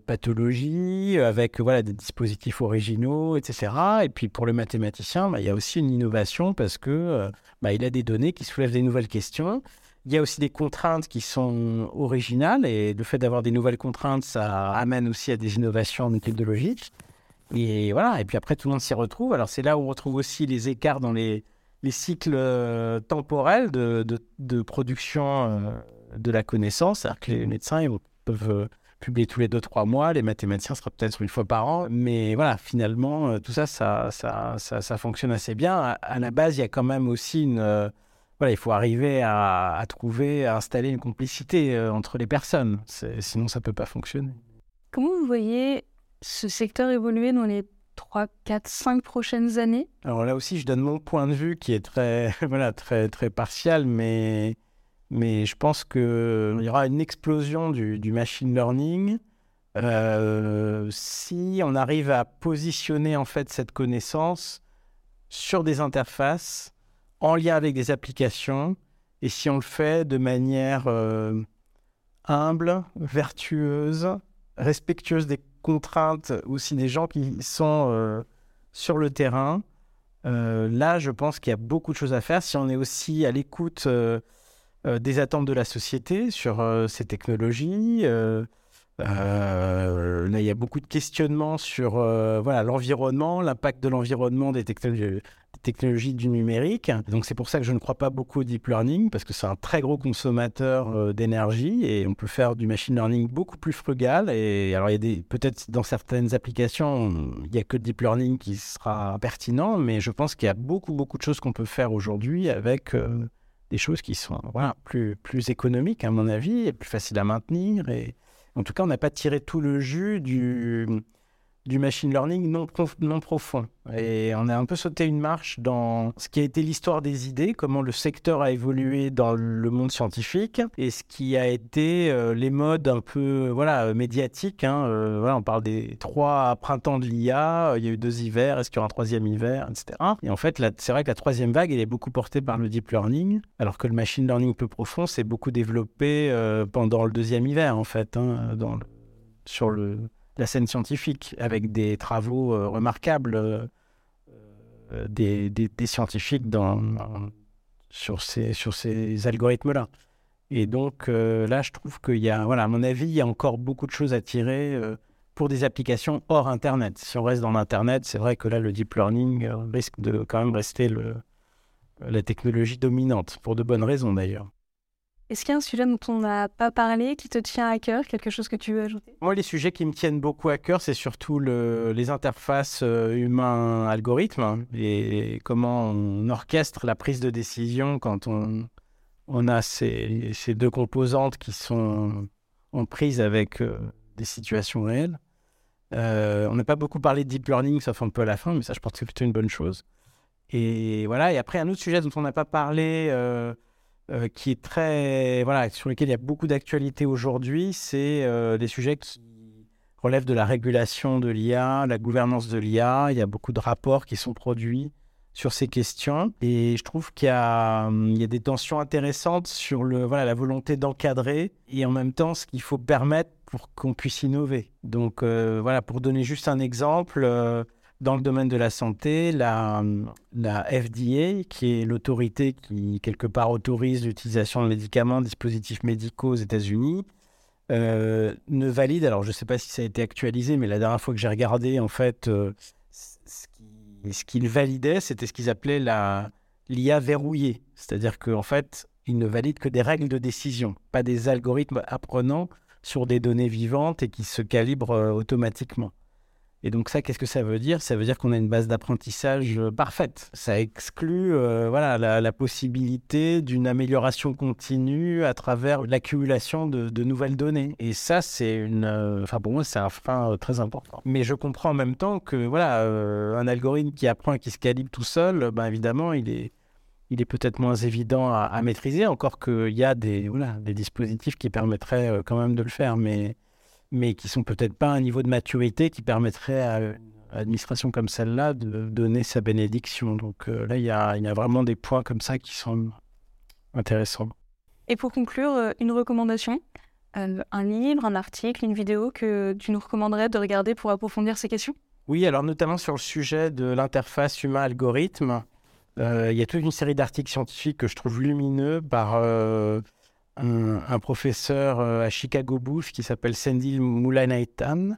pathologie avec voilà, des dispositifs originaux, etc. Et puis pour le mathématicien, ben, il y a aussi une innovation parce que ben, a des données qui soulèvent des nouvelles questions. Il y a aussi des contraintes qui sont originales et le fait d'avoir des nouvelles contraintes, ça amène aussi à des innovations en méthodologie. Et voilà, et puis après, tout le monde s'y retrouve. Alors, c'est là où on retrouve aussi les écarts dans les, les cycles euh, temporels de, production euh, de la connaissance. C'est-à-dire que les médecins ils peuvent euh, publier tous les 2-3 mois, les mathématiciens sera peut-être une fois par an. Mais voilà, finalement, tout ça ça, ça, ça, fonctionne assez bien. À, la base, il y a quand même aussi une voilà, il faut arriver à, trouver, à installer une complicité euh, entre les personnes. Sinon, ça ne peut pas fonctionner. Comment vous voyez ce secteur évoluer dans les 3, 4, 5 prochaines années? Alors là aussi, je donne mon point de vue qui est très, <laughs> voilà, très, très partial, mais, mais je pense qu'il y aura une explosion du, du machine learning. Euh, si on arrive à positionner en fait cette connaissance sur des interfaces en lien avec des applications et si on le fait de manière euh, humble, vertueuse, respectueuse des contraintes aussi des gens qui sont euh, sur le terrain, euh, là, je pense qu'il y a beaucoup de choses à faire si on est aussi à l'écoute des attentes de la société sur ces technologies. là, il y a beaucoup de questionnements sur voilà l'environnement, l'impact de l'environnement des technologies, technologies du numérique. Donc c'est pour ça que je ne crois pas beaucoup au deep learning, parce que c'est un très gros consommateur euh, d'énergie et on peut faire du machine learning beaucoup plus frugal. Et alors il y a peut-être dans certaines applications, il n'y a que le deep learning qui sera pertinent, mais je pense qu'il y a beaucoup, beaucoup de choses qu'on peut faire aujourd'hui avec, euh, des choses qui sont voilà, plus, plus économiques, à mon avis, et plus faciles à maintenir. Et en tout cas, on n'a pas tiré tout le jus du, du machine learning non, profond. Et on a un peu sauté une marche dans ce qui a été l'histoire des idées, comment le secteur a évolué dans le monde scientifique, et ce qui a été euh, les modes un peu voilà, médiatiques. Hein. Euh, on parle des trois printemps de l'IA, il y a eu deux hivers, est-ce qu'il y aura un troisième hiver, etc. Et en fait, c'est vrai que la troisième vague, elle est beaucoup portée par le deep learning, alors que le machine learning peu profond s'est beaucoup développé euh, pendant le deuxième hiver, en fait, hein, dans sur le la scène scientifique, avec des travaux euh, remarquables euh, euh, des, des, scientifiques dans, sur ces, sur ces algorithmes-là. Et donc là, je trouve qu'il y a, voilà, à mon avis, il y a encore beaucoup de choses à tirer pour des applications hors Internet. Si on reste dans l'Internet, c'est vrai que là, le deep learning risque de quand même rester le, la technologie dominante, pour de bonnes raisons d'ailleurs. Est-ce qu'il y a un sujet dont on n'a pas parlé qui te tient à cœur, quelque chose que tu veux ajouter? Moi, les sujets qui me tiennent beaucoup à cœur, c'est surtout le, les interfaces euh, humains-algorithmes hein, et comment on orchestre la prise de décision quand on, a ces, deux composantes qui sont en prise avec euh, des situations réelles. Euh, on n'a pas beaucoup parlé de deep learning, sauf un peu à la fin, mais ça, je pense que c'est plutôt une bonne chose. Et voilà, et après, un autre sujet dont on n'a pas parlé qui est très voilà sur lequel il y a beaucoup d'actualité aujourd'hui, c'est euh, des sujets qui relèvent de la régulation de l'IA, la gouvernance de l'IA. Il y a beaucoup de rapports qui sont produits sur ces questions et je trouve qu'il y, a, il y a des tensions intéressantes sur le voilà la volonté d'encadrer et en même temps ce qu'il faut permettre pour qu'on puisse innover. Donc euh, voilà pour donner juste un exemple dans le domaine de la santé, la, FDA, qui est l'autorité qui, quelque part, autorise l'utilisation de médicaments, dispositifs médicaux aux États-Unis, euh, ne valide, alors je ne sais pas si ça a été actualisé, mais la dernière fois que j'ai regardé, en fait, euh, ce qu'il validait, c'était ce qu'ils appelaient la, l'IA verrouillée. C'est-à-dire qu'en fait, ils ne valident que des règles de décision, pas des algorithmes apprenants sur des données vivantes et qui se calibrent euh, automatiquement. Et donc ça, qu'est-ce que ça veut dire? Ça veut dire qu'on a une base d'apprentissage euh, parfaite. Ça exclut euh, voilà, la, possibilité d'une amélioration continue à travers l'accumulation de, nouvelles données. Et ça, c'est une, euh, enfin pour moi, c'est un frein très important. Mais je comprends en même temps que voilà, un algorithme qui apprend et qui se calibre tout seul, ben évidemment, il est, il est peut-être moins évident à, maîtriser. Encore qu'il y a des, voilà, des dispositifs qui permettraient quand même de le faire, mais mais qui sont peut-être pas à un niveau de maturité qui permettrait à une administration comme celle-là de donner sa bénédiction. Donc euh, là, il y, a, il y, a, vraiment des points comme ça qui sont intéressants. Et pour conclure, euh, une recommandation euh, Un livre, un article, une vidéo que tu nous recommanderais de regarder pour approfondir ces questions? Oui, alors notamment sur le sujet de l'interface humain-algorithme. il y a toute une série d'articles scientifiques que je trouve lumineux par un, professeur euh, à Chicago Bush qui s'appelle Sendil Mullainaitan.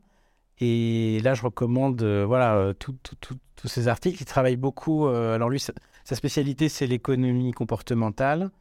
Et là, je recommande euh, voilà, euh, tous ces articles. Il travaille beaucoup. alors, lui, sa, spécialité, c'est l'économie comportementale.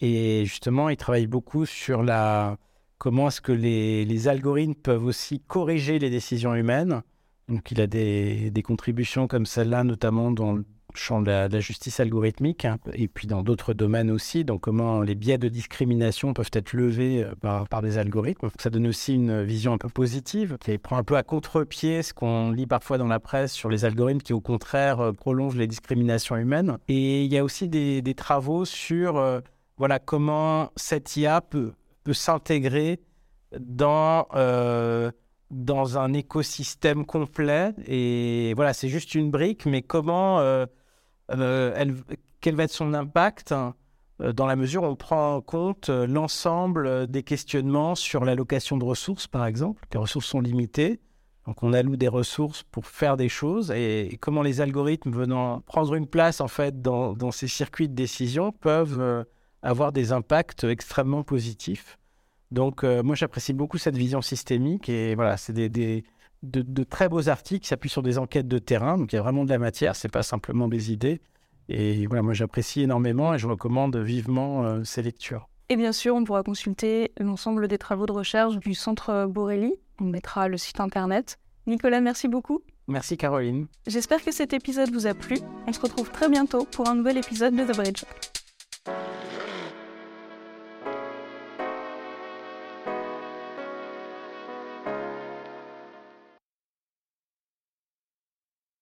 Et justement, il travaille beaucoup sur la, comment est-ce que les, les, algorithmes peuvent aussi corriger les décisions humaines. Donc, il a des, des contributions comme celle-là, notamment dans le champ de la, justice algorithmique, hein, et puis dans d'autres domaines aussi, donc comment les biais de discrimination peuvent être levés euh, par, par des algorithmes. Ça donne aussi une vision un peu positive, qui prend un peu à contre-pied ce qu'on lit parfois dans la presse sur les algorithmes qui, au contraire, euh, prolongent les discriminations humaines. Et il y a aussi des, travaux sur euh, voilà, comment cette IA peut, peut s'intégrer dans dans un écosystème complet. Et voilà, c'est juste une brique, mais comment elle, quel va être son impact hein, euh, dans la mesure où on prend en compte euh, l'ensemble des questionnements sur l'allocation de ressources, par exemple. Les ressources sont limitées, donc on alloue des ressources pour faire des choses et, comment les algorithmes venant prendre une place en fait dans, ces circuits de décision peuvent avoir des impacts extrêmement positifs. Donc moi j'apprécie beaucoup cette vision systémique et voilà, c'est des de, très beaux articles qui s'appuient sur des enquêtes de terrain. Donc il y a vraiment de la matière, c'est pas simplement des idées. Et voilà, moi j'apprécie énormément et je recommande vivement euh, ces lectures. Et bien sûr, on pourra consulter l'ensemble des travaux de recherche du Centre Borelli. On mettra le site internet. Nicolas, merci beaucoup. Merci Caroline. J'espère que cet épisode vous a plu. On se retrouve très bientôt pour un nouvel épisode de The Bridge.